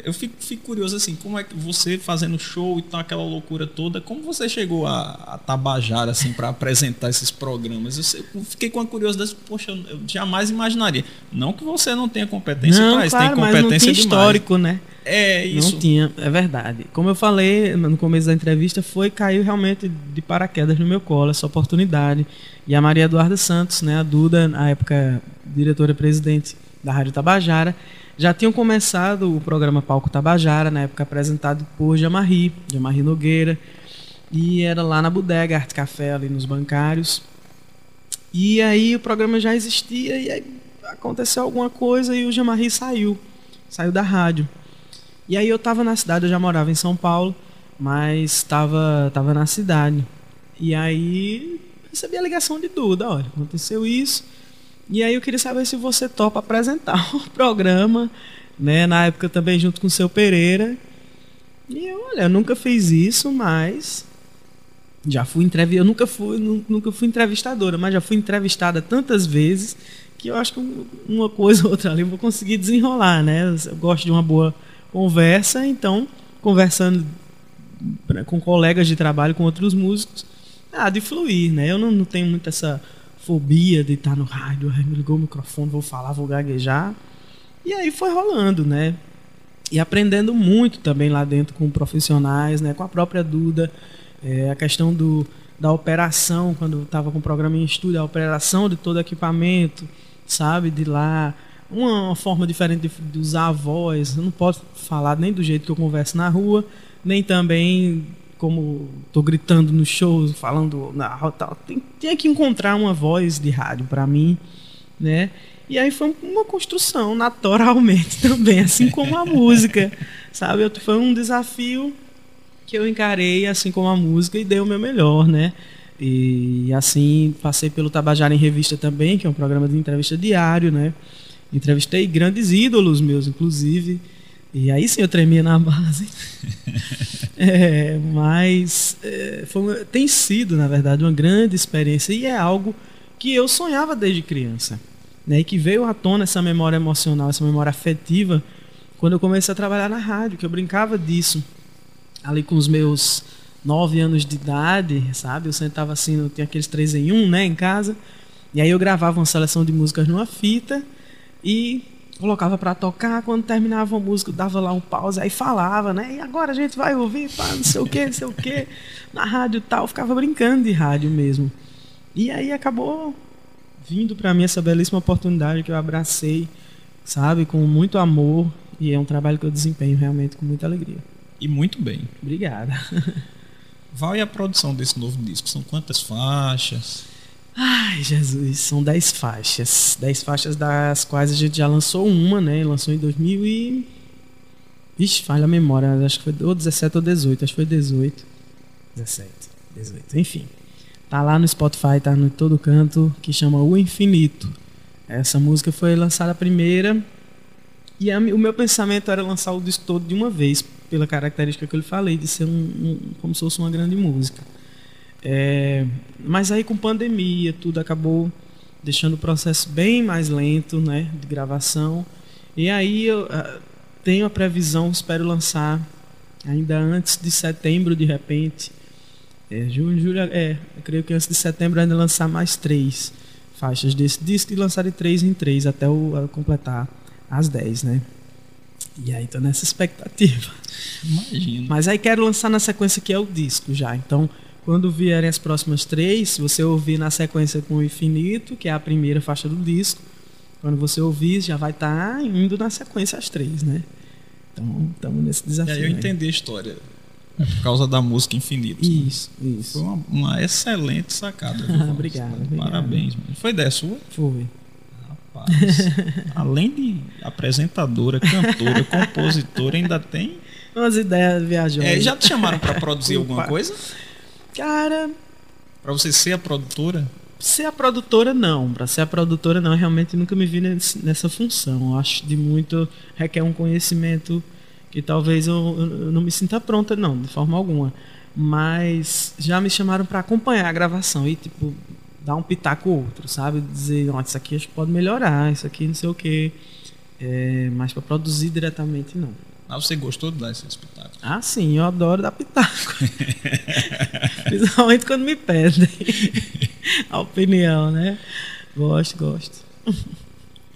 eu fico, fico, curioso assim, como é que você fazendo show e tal, aquela loucura toda, como você chegou a, a tabajar assim para apresentar esses programas? Eu, eu, fiquei com a curiosidade, poxa, eu jamais imaginaria. Não que você não tenha competência não, para isso, claro, tem competência mas não tinha histórico, né? É isso. Não tinha, é verdade. Como eu falei no começo da entrevista, foi caiu realmente de paraquedas no meu colo essa oportunidade. E a Maria Eduarda Santos, né, a Duda, na época diretora-presidente da Rádio Tabajara, já tinham começado o programa Palco Tabajara, na época apresentado por Jamarri, Jamarri Nogueira, e era lá na bodega Arte Café, ali nos bancários. E aí o programa já existia, e aí aconteceu alguma coisa e o Jamarri saiu, saiu da rádio. E aí eu estava na cidade, eu já morava em São Paulo, mas estava tava na cidade. E aí recebi a ligação de Duda, olha, aconteceu isso. E aí eu queria saber se você topa apresentar o programa, né? Na época também junto com o seu Pereira. E eu, olha, eu nunca fiz isso, mas já fui entrevistada, eu nunca fui, nunca fui entrevistadora, mas já fui entrevistada tantas vezes que eu acho que uma coisa ou outra ali eu vou conseguir desenrolar, né? Eu gosto de uma boa conversa, então conversando com colegas de trabalho, com outros músicos, ah, de fluir, né? Eu não, não tenho muito essa fobia de estar no rádio, me ligou o microfone, vou falar, vou gaguejar. E aí foi rolando, né? E aprendendo muito também lá dentro com profissionais, né? Com a própria Duda, é, a questão do, da operação, quando estava com o programa em estúdio, a operação de todo equipamento, sabe? De lá, uma forma diferente de, de usar a voz. Eu não posso falar nem do jeito que eu converso na rua, nem também como tô gritando nos shows, falando na tal, tem, tem que encontrar uma voz de rádio para mim, né? E aí foi uma construção naturalmente também, assim como a música, sabe? Foi um desafio que eu encarei assim como a música e dei o meu melhor, né? E assim passei pelo Tabajara em Revista também, que é um programa de entrevista diário, né? Entrevistei grandes ídolos meus, inclusive. E aí sim eu tremia na base. é, mas é, foi, tem sido, na verdade, uma grande experiência e é algo que eu sonhava desde criança. Né, e que veio à tona essa memória emocional, essa memória afetiva, quando eu comecei a trabalhar na rádio, que eu brincava disso ali com os meus nove anos de idade, sabe? Eu sentava assim, eu tinha aqueles três em um, né, em casa. E aí eu gravava uma seleção de músicas numa fita e colocava para tocar. Quando terminava a música, dava lá um pause, aí falava, né? E agora a gente vai ouvir, pá, não sei o que, não sei o que, na rádio tal. Ficava brincando de rádio mesmo. E aí acabou vindo para mim essa belíssima oportunidade que eu abracei, sabe, com muito amor. E é um trabalho que eu desempenho realmente com muita alegria. E muito bem. Obrigada. Vai a produção desse novo disco? São quantas faixas? Ai, Jesus, são 10 faixas. 10 faixas das quais a gente já lançou uma, né? Lançou em 2000 e... Vixe, falha a memória, acho que foi ou 17 ou 18, acho que foi 18. 17, 18, enfim. Tá lá no Spotify, tá no todo canto, que chama O Infinito. Essa música foi lançada primeira e a, o meu pensamento era lançar o disco todo de uma vez, pela característica que eu lhe falei, de ser um, um como se fosse uma grande música. É, mas aí com pandemia, tudo acabou deixando o processo bem mais lento né, de gravação. E aí eu uh, tenho a previsão, espero lançar ainda antes de setembro, de repente. É, junho, julho, é, eu creio que antes de setembro ainda lançar mais três faixas desse disco e lançar de três em três até o, completar às 10, né? E aí tô nessa expectativa. Imagino. Mas aí quero lançar na sequência que é o disco já. Então, quando vierem as próximas três, você ouvir na sequência com o Infinito, que é a primeira faixa do disco, quando você ouvir, já vai estar tá indo na sequência as três, né? Então, estamos nesse desafio. E aí eu entendi a história. É por causa da música Infinito. Isso, né? isso. Foi uma, uma excelente sacada. obrigado, Parabéns. Mano. Foi ideia sua? Foi. Rapaz, além de apresentadora, cantora, compositora, ainda tem. Umas ideias viajosas. É, já te chamaram para produzir alguma coisa? Cara. Para você ser a produtora? Ser a produtora, não. Para ser a produtora, não. Eu realmente nunca me vi nessa função. Eu acho de muito. requer um conhecimento que talvez eu, eu não me sinta pronta, não, de forma alguma. Mas já me chamaram para acompanhar a gravação e, tipo, dar um pitaco ou outro, sabe? Dizer, ó, isso aqui acho que pode melhorar, isso aqui não sei o quê. É, mas para produzir diretamente, não. Ah, você gostou de dar esse espetáculo? Ah, sim, eu adoro dar pitaco. Principalmente quando me pedem a opinião, né? Gosto, gosto.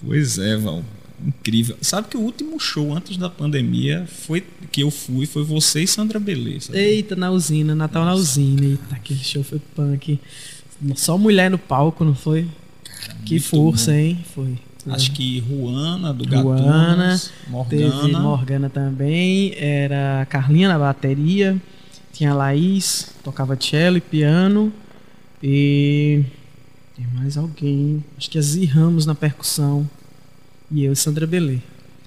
Pois é, Val. Incrível. Sabe que o último show antes da pandemia foi que eu fui foi você e Sandra Beleza. Eita, na usina, Natal Nossa. na usina. Eita, aquele show foi punk. Só mulher no palco, não foi? Cara, que força, bom. hein? Foi. Acho que Ruana, do Gatunas, Morgana. Teve Morgana também. Era Carlinha na bateria. Tinha Laís, tocava cello e piano. E. Tem mais alguém. Acho que a Zi Ramos na percussão. E eu e Sandra Belê.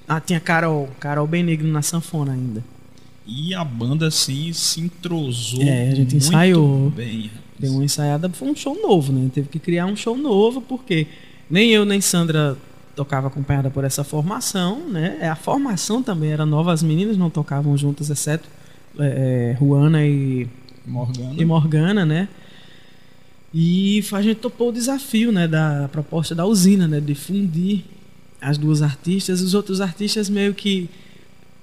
Ah, tinha Carol. Carol Benigno na sanfona ainda. E a banda, assim, se entrosou. É, a gente ensaiou. Bem, Deu uma ensaiada, foi um show novo, né? Teve que criar um show novo, porque nem eu nem Sandra tocava acompanhada por essa formação, né? É, a formação também era nova, as meninas não tocavam juntas, exceto é, é, Juana e Morgana. e Morgana, né? E a gente topou o desafio, né, da proposta da usina, né, de fundir as duas artistas. Os outros artistas meio que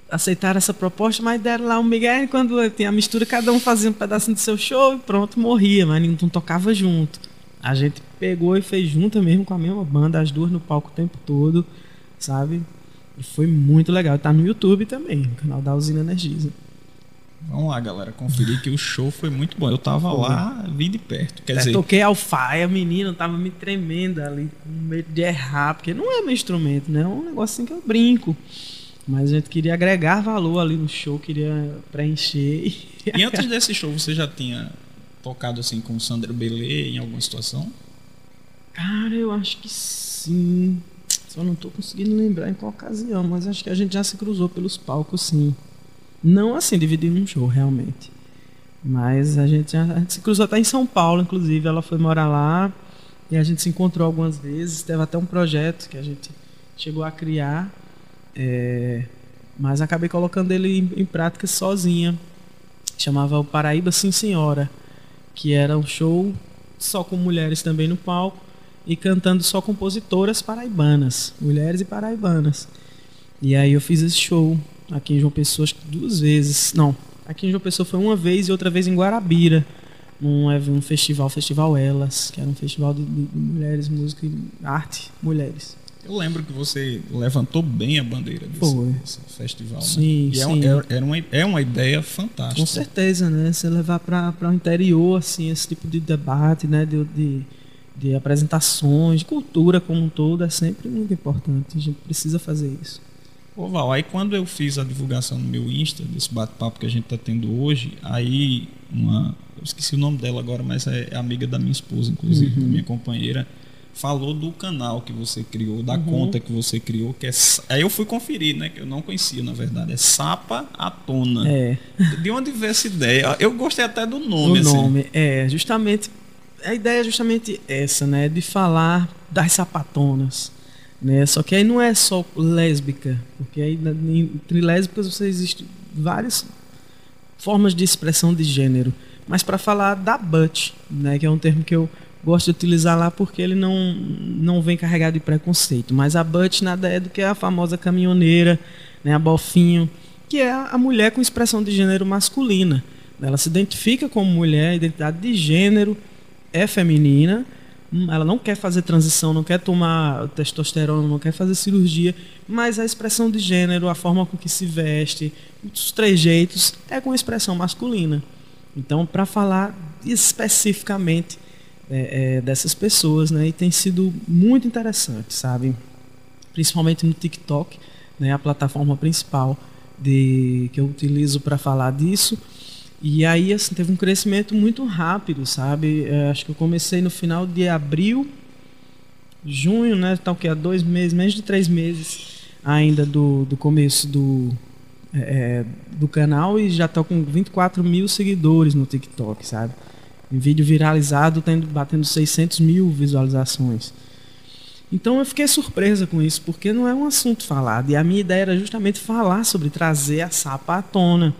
aceitaram essa proposta, mas deram lá um Miguel quando tinha a mistura, cada um fazia um pedacinho do seu show e pronto, morria, mas ninguém tocava junto. A gente pegou e fez junto mesmo com a mesma banda, as duas no palco o tempo todo, sabe? E foi muito legal. Tá no YouTube também, no canal da Usina Energisa. Vamos lá, galera, conferir que o show foi muito bom. Eu tava foi. lá, vi de perto. Quer Até dizer, toquei alfaia, a menina tava me tremendo ali, com medo de errar, porque não é meu instrumento, né? É um negócio assim que eu brinco. Mas a gente queria agregar valor ali no show, queria preencher. E antes desse show, você já tinha tocado assim com Sandra Belê em alguma situação? Cara, eu acho que sim. Só não estou conseguindo lembrar em qual ocasião, mas acho que a gente já se cruzou pelos palcos, sim. Não assim, dividindo um show, realmente. Mas a gente, já, a gente se cruzou até em São Paulo, inclusive. Ela foi morar lá e a gente se encontrou algumas vezes. Teve até um projeto que a gente chegou a criar, é, mas acabei colocando ele em, em prática sozinha. Chamava o Paraíba Sim Senhora que era um show só com mulheres também no palco e cantando só compositoras paraibanas, mulheres e paraibanas. E aí eu fiz esse show aqui em João Pessoa duas vezes, não, Aqui em João Pessoa foi uma vez e outra vez em Guarabira. Um, um festival, Festival Elas, que era um festival de, de mulheres, música e arte, mulheres. Eu lembro que você levantou bem a bandeira desse, desse festival. Sim, né? E sim. É, é, uma, é uma ideia fantástica. Com certeza, né? Você levar para o interior, assim, esse tipo de debate, né? De, de, de, apresentações, de cultura como um todo, é sempre muito importante. A gente precisa fazer isso. Ô Val, aí quando eu fiz a divulgação no meu Insta, desse bate-papo que a gente está tendo hoje, aí uma. Eu esqueci o nome dela agora, mas é amiga da minha esposa, inclusive, uhum. minha companheira falou do canal que você criou, da uhum. conta que você criou, que é. Aí eu fui conferir, né? Que eu não conhecia, na verdade. É Sapa Atona. É. De onde veio essa ideia? Eu gostei até do nome. O assim. nome, é, justamente. A ideia é justamente essa, né? De falar das sapatonas. Né? Só que aí não é só lésbica, porque aí entre lésbicas você existe várias formas de expressão de gênero. Mas para falar da butt, né? Que é um termo que eu gosto de utilizar lá porque ele não, não vem carregado de preconceito. Mas a Butch nada é do que a famosa caminhoneira, né, a Bofinho, que é a mulher com expressão de gênero masculina. Ela se identifica como mulher, a identidade de gênero é feminina, ela não quer fazer transição, não quer tomar testosterona, não quer fazer cirurgia, mas a expressão de gênero, a forma com que se veste, os trejeitos, é com expressão masculina. Então, para falar especificamente é, é, dessas pessoas, né? E tem sido muito interessante, sabe? Principalmente no TikTok, né? A plataforma principal de que eu utilizo para falar disso. E aí assim teve um crescimento muito rápido, sabe? É, acho que eu comecei no final de abril, junho, né? Tal que há dois meses, menos de três meses ainda do, do começo do é, é do canal e já estou com 24 mil seguidores no TikTok, sabe? Em vídeo viralizado, tendo, batendo 600 mil visualizações. Então eu fiquei surpresa com isso, porque não é um assunto falado. E a minha ideia era justamente falar sobre trazer a sapa à tona.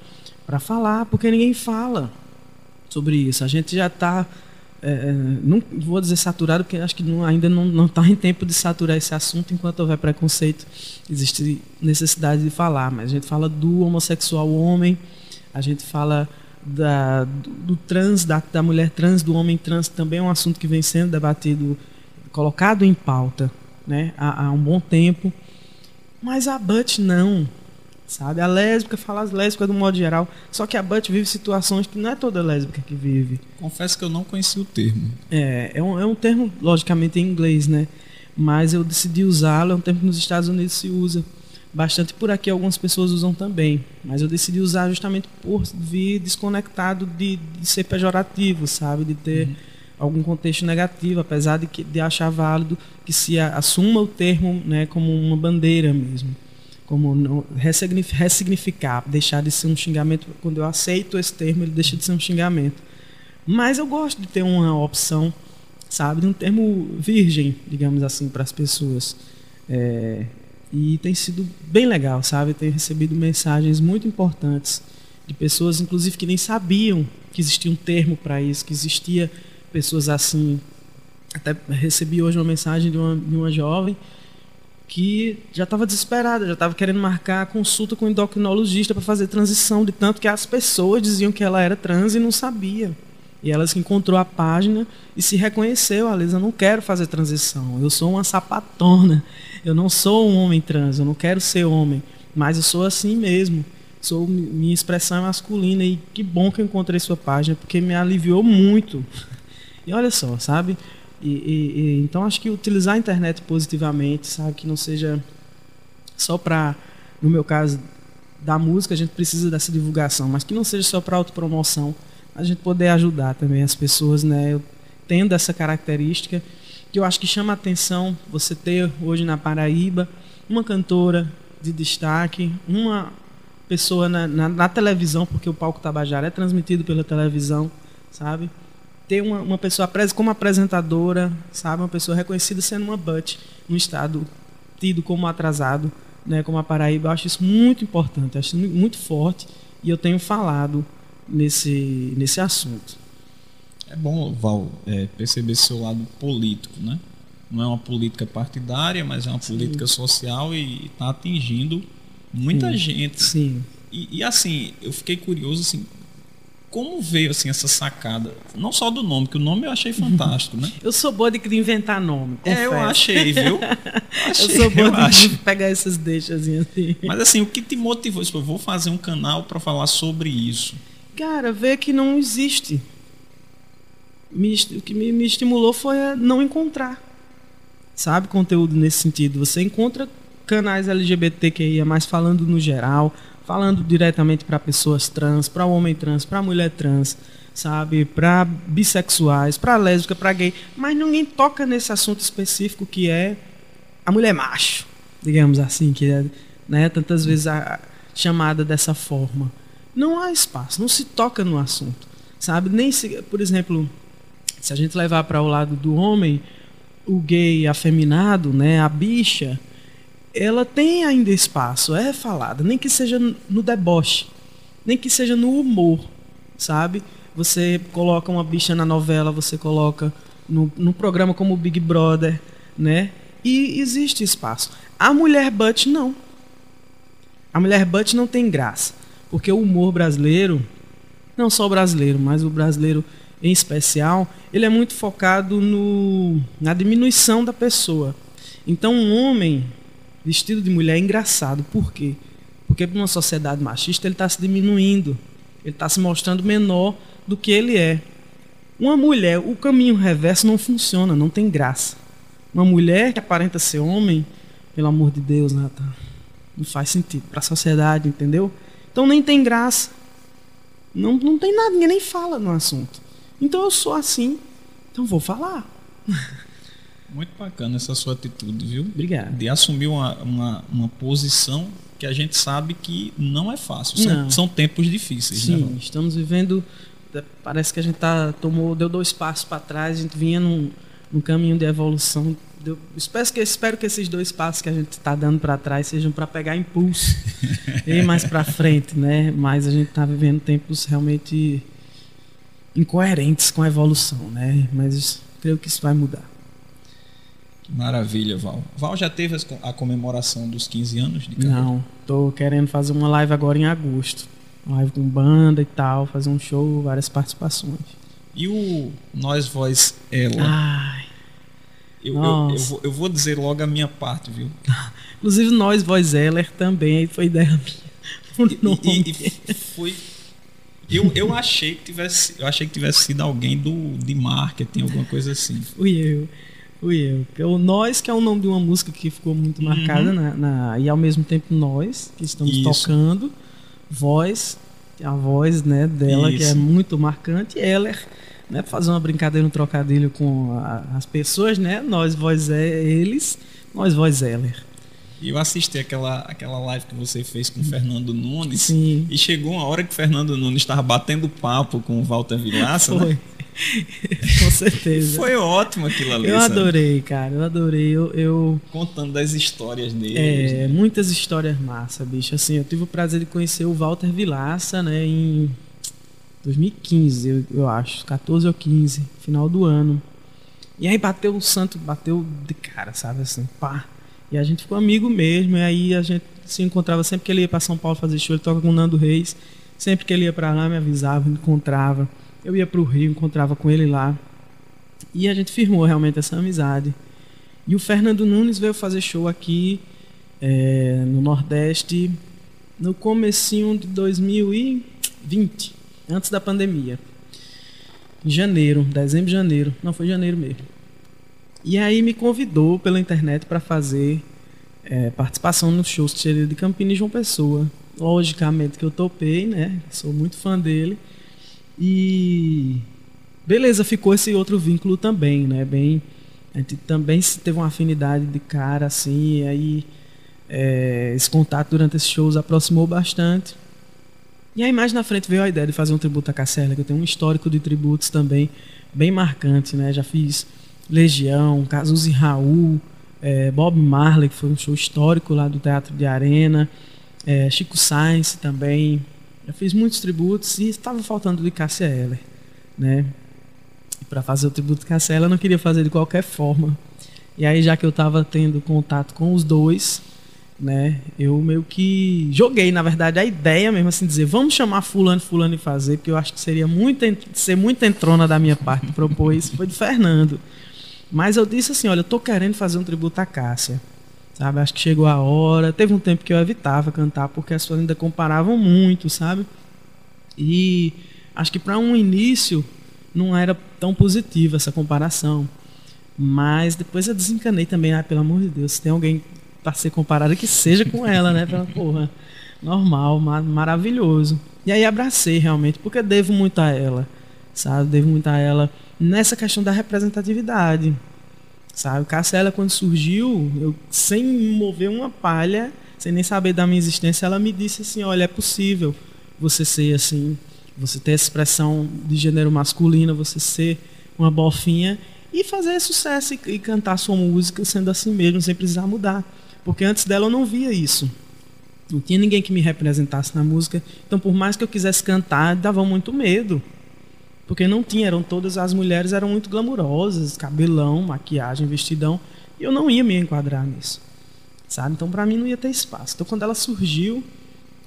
Para falar, porque ninguém fala sobre isso. A gente já está. É, é, não vou dizer saturado, porque acho que não, ainda não está em tempo de saturar esse assunto. Enquanto houver preconceito, existe necessidade de falar. Mas a gente fala do homossexual homem, a gente fala da, do, do trans, da, da mulher trans, do homem trans, também é um assunto que vem sendo debatido, colocado em pauta né, há, há um bom tempo. Mas a Butch não, sabe? A lésbica fala as lésbicas do modo geral, só que a Butch vive situações que não é toda lésbica que vive. Confesso que eu não conheci o termo. É, é um, é um termo, logicamente, em inglês, né? Mas eu decidi usá-lo, é um termo que nos Estados Unidos se usa bastante por aqui algumas pessoas usam também, mas eu decidi usar justamente por vir desconectado de, de ser pejorativo, sabe, de ter uhum. algum contexto negativo, apesar de, que, de achar válido que se assuma o termo, né, como uma bandeira mesmo, como ressignificar, deixar de ser um xingamento. Quando eu aceito esse termo, ele deixa de ser um xingamento. Mas eu gosto de ter uma opção, sabe, de um termo virgem, digamos assim, para as pessoas. É, e tem sido bem legal, sabe? Tenho recebido mensagens muito importantes de pessoas, inclusive, que nem sabiam que existia um termo para isso, que existia pessoas assim. Até recebi hoje uma mensagem de uma, de uma jovem que já estava desesperada, já estava querendo marcar consulta com o endocrinologista para fazer transição, de tanto que as pessoas diziam que ela era trans e não sabia. E ela se encontrou a página e se reconheceu, Alisa, não quero fazer transição, eu sou uma sapatona, eu não sou um homem trans, eu não quero ser homem, mas eu sou assim mesmo. Sou minha expressão é masculina e que bom que eu encontrei sua página porque me aliviou muito. E olha só, sabe? E, e, e, então acho que utilizar a internet positivamente, sabe, que não seja só para, no meu caso, da música a gente precisa dessa divulgação, mas que não seja só para autopromoção a gente poder ajudar também as pessoas, né? Eu, tendo essa característica que eu acho que chama a atenção você ter hoje na Paraíba uma cantora de destaque, uma pessoa na, na, na televisão, porque o palco Tabajara é transmitido pela televisão, sabe? Ter uma, uma pessoa como apresentadora, sabe? Uma pessoa reconhecida sendo uma butt no estado tido como atrasado, né? Como a Paraíba, eu acho isso muito importante, acho muito forte e eu tenho falado nesse, nesse assunto. É bom, Val, é, perceber seu lado político, né? Não é uma política partidária, mas é uma Sim. política social e está atingindo muita Sim. gente. Sim. E, e, assim, eu fiquei curioso assim, como veio assim essa sacada? Não só do nome, que o nome eu achei fantástico, né? eu sou boa de inventar nome. Confesso. É, eu achei, viu? Achei, eu sou boa de acho. pegar essas deixas assim. Mas assim, o que te motivou? Eu vou fazer um canal para falar sobre isso. Cara, ver que não existe. Me, o que me, me estimulou foi a não encontrar, sabe, conteúdo nesse sentido. Você encontra canais LGBTQIA, mais falando no geral, falando diretamente para pessoas trans, para homem trans, para mulher trans, sabe, para bissexuais, para lésbica, para gay, mas ninguém toca nesse assunto específico que é a mulher macho, digamos assim, que é, né, tantas vezes a, chamada dessa forma. Não há espaço, não se toca no assunto, sabe? Nem se, por exemplo, se a gente levar para o lado do homem, o gay afeminado, né, a bicha, ela tem ainda espaço, é falada, nem que seja no deboche, nem que seja no humor, sabe? Você coloca uma bicha na novela, você coloca no, no programa como o Big Brother, né? E existe espaço. A mulher butt não. A mulher butt não tem graça, porque o humor brasileiro, não só o brasileiro, mas o brasileiro em especial, ele é muito focado no, na diminuição da pessoa. Então, um homem vestido de mulher é engraçado. Por quê? Porque numa sociedade machista ele está se diminuindo, ele está se mostrando menor do que ele é. Uma mulher, o caminho reverso não funciona, não tem graça. Uma mulher que aparenta ser homem, pelo amor de Deus, Natan, não faz sentido para a sociedade, entendeu? Então nem tem graça. Não, não tem nada, ninguém nem fala no assunto. Então eu sou assim, então vou falar. Muito bacana essa sua atitude, viu? Obrigado. De assumir uma, uma, uma posição que a gente sabe que não é fácil. São, são tempos difíceis, né, Sim, né? estamos vivendo. Parece que a gente tá, tomou, deu dois passos para trás, a gente vinha num, num caminho de evolução. Espero, que, espero que esses dois passos que a gente está dando para trás sejam para pegar impulso e ir mais para frente, né? Mas a gente está vivendo tempos realmente incoerentes com a evolução, né? Mas creio que isso vai mudar. Maravilha, Val. Val já teve a comemoração dos 15 anos de carreira? Não, tô querendo fazer uma live agora em agosto. Uma live com banda e tal, fazer um show, várias participações. E o Nós Voz Ela? Ai. Eu, eu, eu, vou, eu, vou, dizer logo a minha parte, viu? Inclusive, Nós Voz Ela também foi ideia minha. Nome. E, e, foi. Eu, eu achei que tivesse. Eu achei que tivesse sido alguém do, de marketing, alguma coisa assim. Fui eu. Fui eu. O Nós, que é o nome de uma música que ficou muito uhum. marcada, na, na, e ao mesmo tempo nós, que estamos Isso. tocando. Voz, a voz né, dela, Isso. que é muito marcante. Eller, né, fazer uma brincadeira, um trocadilho com a, as pessoas, né? Nós, voz é eles, nós, voz Eller. E eu assisti aquela, aquela live que você fez com o Fernando Nunes. Sim. E chegou uma hora que o Fernando Nunes estava batendo papo com o Walter Vilaça, Foi. né? Com certeza. Foi ótimo aquilo ali. Eu adorei, cara. Eu adorei. Eu, eu... Contando das histórias dele. É, né? muitas histórias massa, bicho. Assim, eu tive o prazer de conhecer o Walter Vilaça, né, em 2015, eu, eu acho. 14 ou 15, final do ano. E aí bateu o santo, bateu de cara, sabe? Assim, pá. E a gente ficou amigo mesmo. E aí a gente se encontrava sempre que ele ia para São Paulo fazer show. Ele toca com o Nando Reis. Sempre que ele ia para lá, me avisava, me encontrava. Eu ia para o Rio, encontrava com ele lá. E a gente firmou realmente essa amizade. E o Fernando Nunes veio fazer show aqui é, no Nordeste no comecinho de 2020, antes da pandemia. Em janeiro, dezembro, janeiro. Não, foi janeiro mesmo. E aí me convidou pela internet para fazer é, participação nos shows de Campinas e João Pessoa. Logicamente que eu topei, né? Sou muito fã dele. E beleza, ficou esse outro vínculo também, né? Bem, a gente também teve uma afinidade de cara assim, e aí é, esse contato durante esses shows aproximou bastante. E aí mais na frente veio a ideia de fazer um tributo a Casserla, que eu tenho um histórico de tributos também bem marcante, né? Já fiz Legião, Cazuza e Raul, é, Bob Marley, que foi um show histórico lá do Teatro de Arena, é, Chico Sainz também, já fiz muitos tributos e estava faltando de Cássia Eller, né? Para fazer o tributo de Cássia Eller, eu não queria fazer de qualquer forma. E aí, já que eu estava tendo contato com os dois, né? Eu meio que joguei, na verdade, a ideia mesmo assim dizer, vamos chamar fulano, fulano e fazer, porque eu acho que seria muito ser muito entrona da minha parte propor isso foi do Fernando. Mas eu disse assim, olha, eu tô querendo fazer um tributo à Cássia. Sabe? Acho que chegou a hora. Teve um tempo que eu evitava cantar porque as pessoas ainda comparavam muito, sabe? E acho que para um início não era tão positiva essa comparação. Mas depois eu desencanei também, ah, pelo amor de Deus, se tem alguém para ser comparado que seja com ela, né? Pela porra, normal, maravilhoso. E aí abracei realmente, porque devo muito a ela, sabe? Devo muito a ela nessa questão da representatividade, sabe? Cassela quando surgiu, eu sem mover uma palha, sem nem saber da minha existência, ela me disse assim, olha, é possível você ser assim, você ter expressão de gênero masculino, você ser uma bofinha e fazer sucesso e, e cantar sua música sendo assim mesmo, sem precisar mudar. Porque antes dela eu não via isso. Não tinha ninguém que me representasse na música. Então, por mais que eu quisesse cantar, dava muito medo. Porque não tinha, eram todas as mulheres eram muito glamurosas, cabelão, maquiagem, vestidão, e eu não ia me enquadrar nisso. Sabe? Então, para mim não ia ter espaço. Então, quando ela surgiu,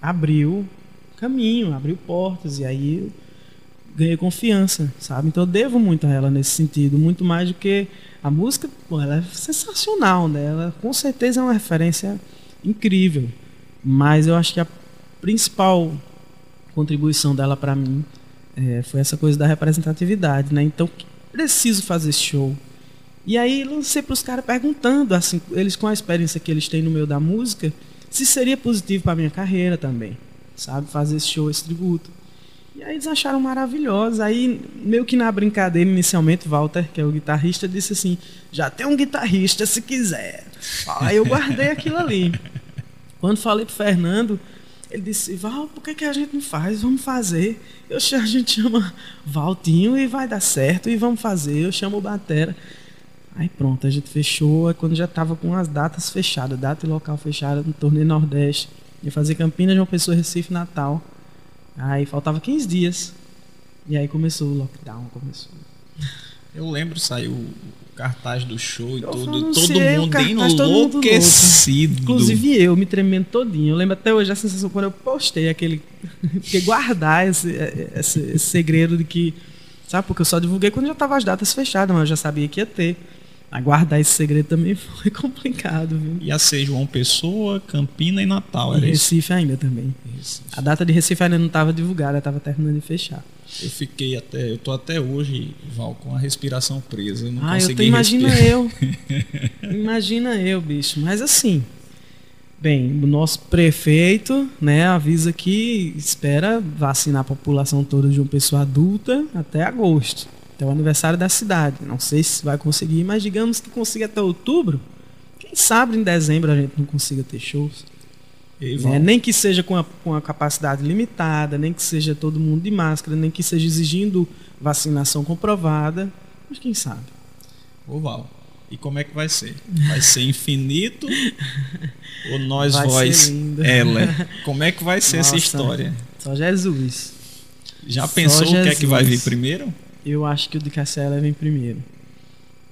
abriu caminho, abriu portas e aí eu ganhei confiança, sabe? Então eu devo muito a ela nesse sentido, muito mais do que a música, pô, ela é sensacional, né? Ela com certeza é uma referência incrível, mas eu acho que a principal contribuição dela para mim é, foi essa coisa da representatividade, né? Então preciso fazer show. E aí lancei para os caras perguntando, assim, eles com a experiência que eles têm no meio da música, se seria positivo para minha carreira também sabe? Fazer esse show, esse tributo. E aí eles acharam maravilhoso. Aí, meio que na brincadeira, inicialmente, Walter, que é o guitarrista, disse assim: já tem um guitarrista se quiser. Aí eu guardei aquilo ali. Quando falei pro Fernando, ele disse: Val, por que, que a gente não faz? Vamos fazer. Eu, a gente chama Valtinho e vai dar certo e vamos fazer. Eu chamo o Batera. Aí pronto, a gente fechou. Aí quando já tava com as datas fechadas, data e local fechada no torneio Nordeste. Ia fazer Campinas, João Pessoa, Recife, Natal. Aí faltava 15 dias. E aí começou o lockdown, começou. Eu lembro, saiu cartaz do show e eu tudo, todo mundo enlouquecido. Todo Inclusive eu, me tremendo todinho. Eu lembro até hoje a sensação quando eu postei aquele... Porque guardar esse, esse, esse segredo de que... Sabe, porque eu só divulguei quando já tava as datas fechadas, mas eu já sabia que ia ter. Aguardar esse segredo também foi complicado, viu? Ia ser João Pessoa, Campina e Natal, era e Recife isso? ainda também. Recife. A data de Recife ainda não estava divulgada, estava terminando de fechar. Eu fiquei até, eu tô até hoje, Val, com a respiração presa. Eu não ah, consegui eu tô, imagina respirar. eu. imagina eu, bicho. Mas assim, bem, o nosso prefeito, né, avisa que espera vacinar a população toda de uma pessoa adulta até agosto. Até o aniversário da cidade. Não sei se vai conseguir, mas digamos que consiga até outubro. Quem sabe em dezembro a gente não consiga ter shows. É, nem que seja com a, com a capacidade limitada, nem que seja todo mundo de máscara, nem que seja exigindo vacinação comprovada. Mas quem sabe? Ô Val, e como é que vai ser? Vai ser infinito? ou nós vai voz ela? Como é que vai ser Nossa, essa história? Só Jesus. Já pensou o que é que vai vir primeiro? Eu acho que o de Cassela vem primeiro.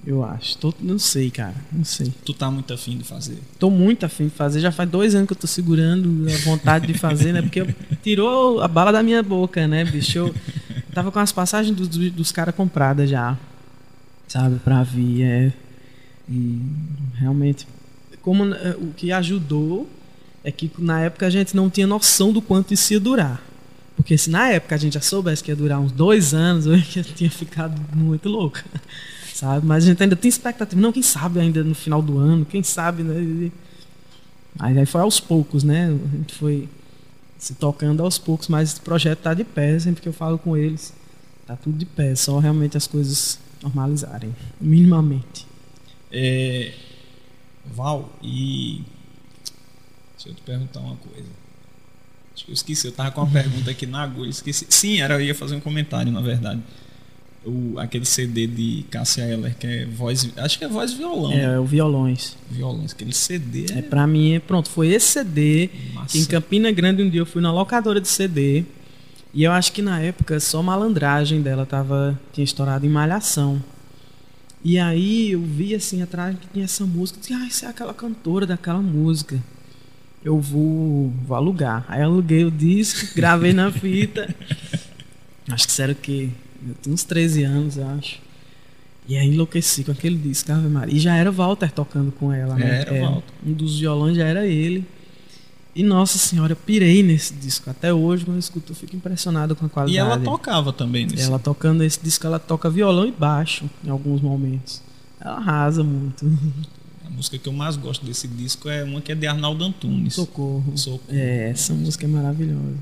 Eu acho. Tô, não sei, cara. Não sei. Tu tá muito afim de fazer? Tô muito afim de fazer. Já faz dois anos que eu tô segurando a vontade de fazer, né? Porque tirou a bala da minha boca, né, bicho? Eu tava com as passagens dos, dos caras compradas já. Sabe? Pra vir. É. E realmente. Como é, o que ajudou é que na época a gente não tinha noção do quanto isso ia durar. Porque se na época a gente já soubesse que ia durar uns dois anos, eu tinha ficado muito louca. Sabe? Mas a gente ainda tem expectativa. Não, quem sabe ainda no final do ano, quem sabe, né? Aí, aí foi aos poucos, né? A gente foi se tocando aos poucos, mas o projeto está de pé, sempre que eu falo com eles. Tá tudo de pé, só realmente as coisas normalizarem, minimamente. É, Val, e deixa eu te perguntar uma coisa. Eu esqueci, eu tava com uma pergunta aqui na agulha, esqueci. Sim, era, eu ia fazer um comentário, na verdade. O, aquele CD de Cássia Eller, que é voz. Acho que é voz violão. É, é o Violões. Violões, aquele CD. É, é pra mim, é, pronto, foi esse CD. Em Campina Grande, um dia eu fui na locadora de CD. E eu acho que na época só malandragem dela tava, tinha estourado em malhação. E aí eu vi assim atrás que tinha essa música. Disse, ah, isso é aquela cantora daquela música. Eu vou, vou alugar. Aí eu aluguei o disco, gravei na fita. Acho que isso era o quê? Eu tinha uns 13 anos, eu acho. E aí enlouqueci com aquele disco, Ave Maria. E já era Walter tocando com ela, né? Era Walter. Um dos violões já era ele. E nossa senhora, eu pirei nesse disco. Até hoje, quando eu escuto, eu fico impressionado com a E qualidade. ela tocava também nesse. Ela tocando esse disco, ela toca violão e baixo em alguns momentos. Ela arrasa muito. A música que eu mais gosto desse disco é uma que é de Arnaldo Antunes. Socorro. Socorro. É, essa música é maravilhosa.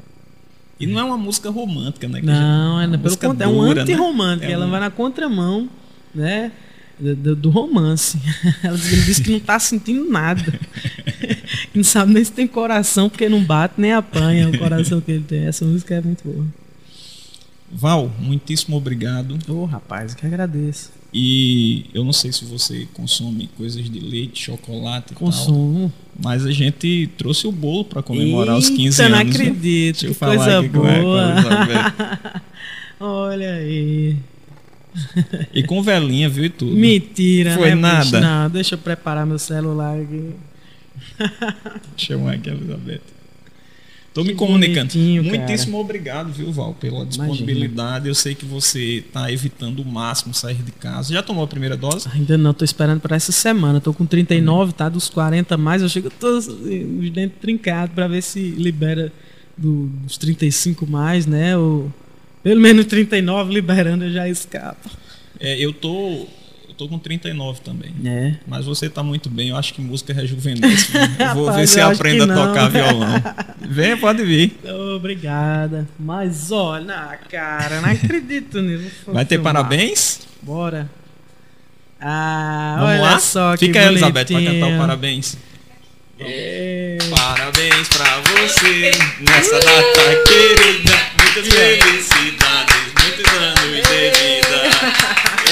E não é uma música romântica, né? Não, é pelo contrário, é um né? anti-romântico. É Ela um- vai na contramão, né? Do, do- romance. Ela diz, que não tá sentindo nada. que não sabe nem se tem coração, porque não bate nem apanha o coração que ele tem. Essa música é muito boa. Val, muitíssimo obrigado. Ô, rapaz, eu que agradeço. E eu não sei se você consome coisas de leite, chocolate e tal. Consumo. Mas a gente trouxe o bolo para comemorar os 15 Eita, anos. não viu? acredito. Deixa eu que falar coisa aqui a boa. Olha aí. E com velinha, viu? E tudo. Mentira, Foi né, nada. Não, deixa eu preparar meu celular aqui. Chamar aqui a Elizabeth. Tô me comunicando. Muitíssimo obrigado, viu, Val, pela disponibilidade. Eu sei que você está evitando o máximo sair de casa. Já tomou a primeira dose? Ainda não, tô esperando para essa semana. Tô com 39, tá dos 40 mais. Eu chego todos os dentes trincados para ver se libera do- dos 35 mais, né? Ou pelo menos 39 liberando eu já escapo. É, eu tô. Eu tô com 39 também. É. Mas você tá muito bem, eu acho que música rejuvenesce. Eu vou ver Rapaz, se eu acho aprende a tocar violão. Venha, pode vir. Obrigada. Mas olha, cara, não acredito nisso. Vou Vai ter parabéns? Bora. Ah, Vamos olha lá? só que Fica aí, Elizabeth, pra bonitinho. cantar o parabéns. É. Parabéns pra você nessa data querida. Muitas felicidades, muitos anos de vida.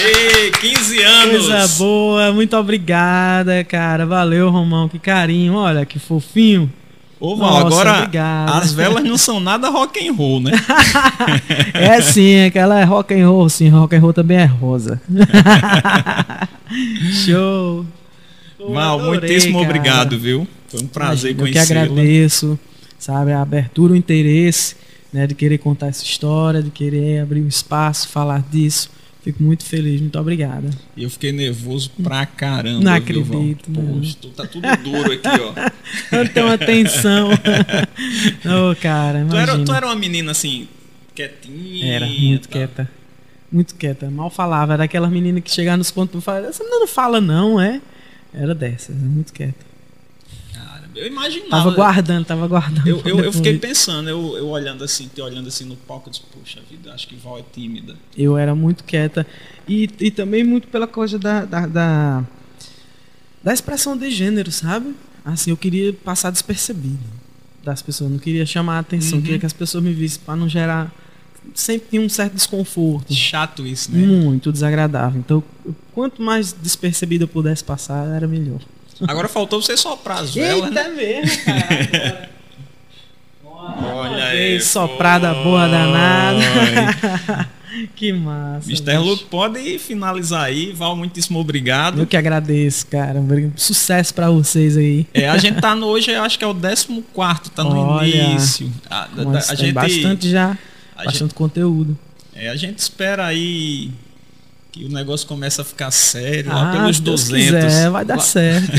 Ei, 15 anos. Coisa boa, muito obrigada, cara. Valeu, Romão, que carinho. Olha, que fofinho. Ô, Val, Nossa, agora obrigado. as velas não são nada rock and roll, né? É sim, aquela é rock and roll, sim. Rock and roll também é rosa. Show. Val, adorei, muitíssimo cara. obrigado, viu? Foi um prazer Imagina, Eu que agradeço, sabe, a abertura, o interesse, né, de querer contar essa história, de querer abrir um espaço, falar disso. Fico muito feliz, muito obrigada. E eu fiquei nervoso pra caramba. Não viu, acredito, não. Poxa, tu- tá tudo duro aqui, ó. Eu tenho uma tensão. Ô, cara, Tu imagina. era, tu era uma menina assim, quietinha. Era, muito tal. quieta. Muito quieta. Mal falava. Era aquela menina que chegava nos pontos e falava, essa menina não fala não, é? Era dessas, muito quieta. Eu imaginava. Tava guardando, tava guardando. Eu, eu, eu fiquei pensando, eu, eu olhando assim, te olhando assim no palco, eu disse, poxa vida, acho que Val é tímida. Eu era muito quieta. E, e também muito pela coisa da, da, da, da expressão de gênero, sabe? Assim, eu queria passar despercebido das pessoas. Não queria chamar a atenção. Uhum. Queria que as pessoas me vissem para não gerar. Sempre tinha um certo desconforto. Chato isso, né? Muito desagradável. Então, quanto mais despercebido eu pudesse passar, era melhor. Agora faltou você soprar as velas, né? mesmo, cara. Olha aí, soprada foi. boa danada. que massa. Mr. bicho. Luke, pode finalizar aí. Val, muitíssimo obrigado. Eu que agradeço, cara. Sucesso pra vocês aí. É, a gente tá no hoje, eu acho que é o 14, tá no Olha, início. A, a tem gente, bastante já, a bastante conteúdo. É, a gente espera aí que o negócio comece a ficar sério lá Ah, pelos se Deus 200. quiser, vai dar Lá- certo.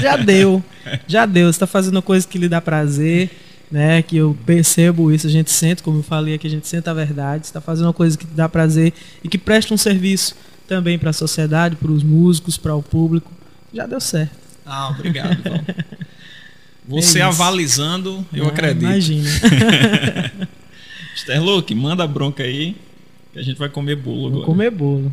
Já deu. Já deu. Você tá fazendo uma coisa que lhe dá prazer, né? Que eu percebo isso, a gente sente, como eu falei aqui, a gente sente a verdade. Você tá fazendo uma coisa que te dá prazer e que presta um serviço também para a sociedade, para os músicos, para o público. Já deu certo. Ah, obrigado, Val. Você É avalizando, eu Ah, acredito. Imagina. Luke, manda a bronca aí, que a gente vai comer bolo Vou agora. comer bolo.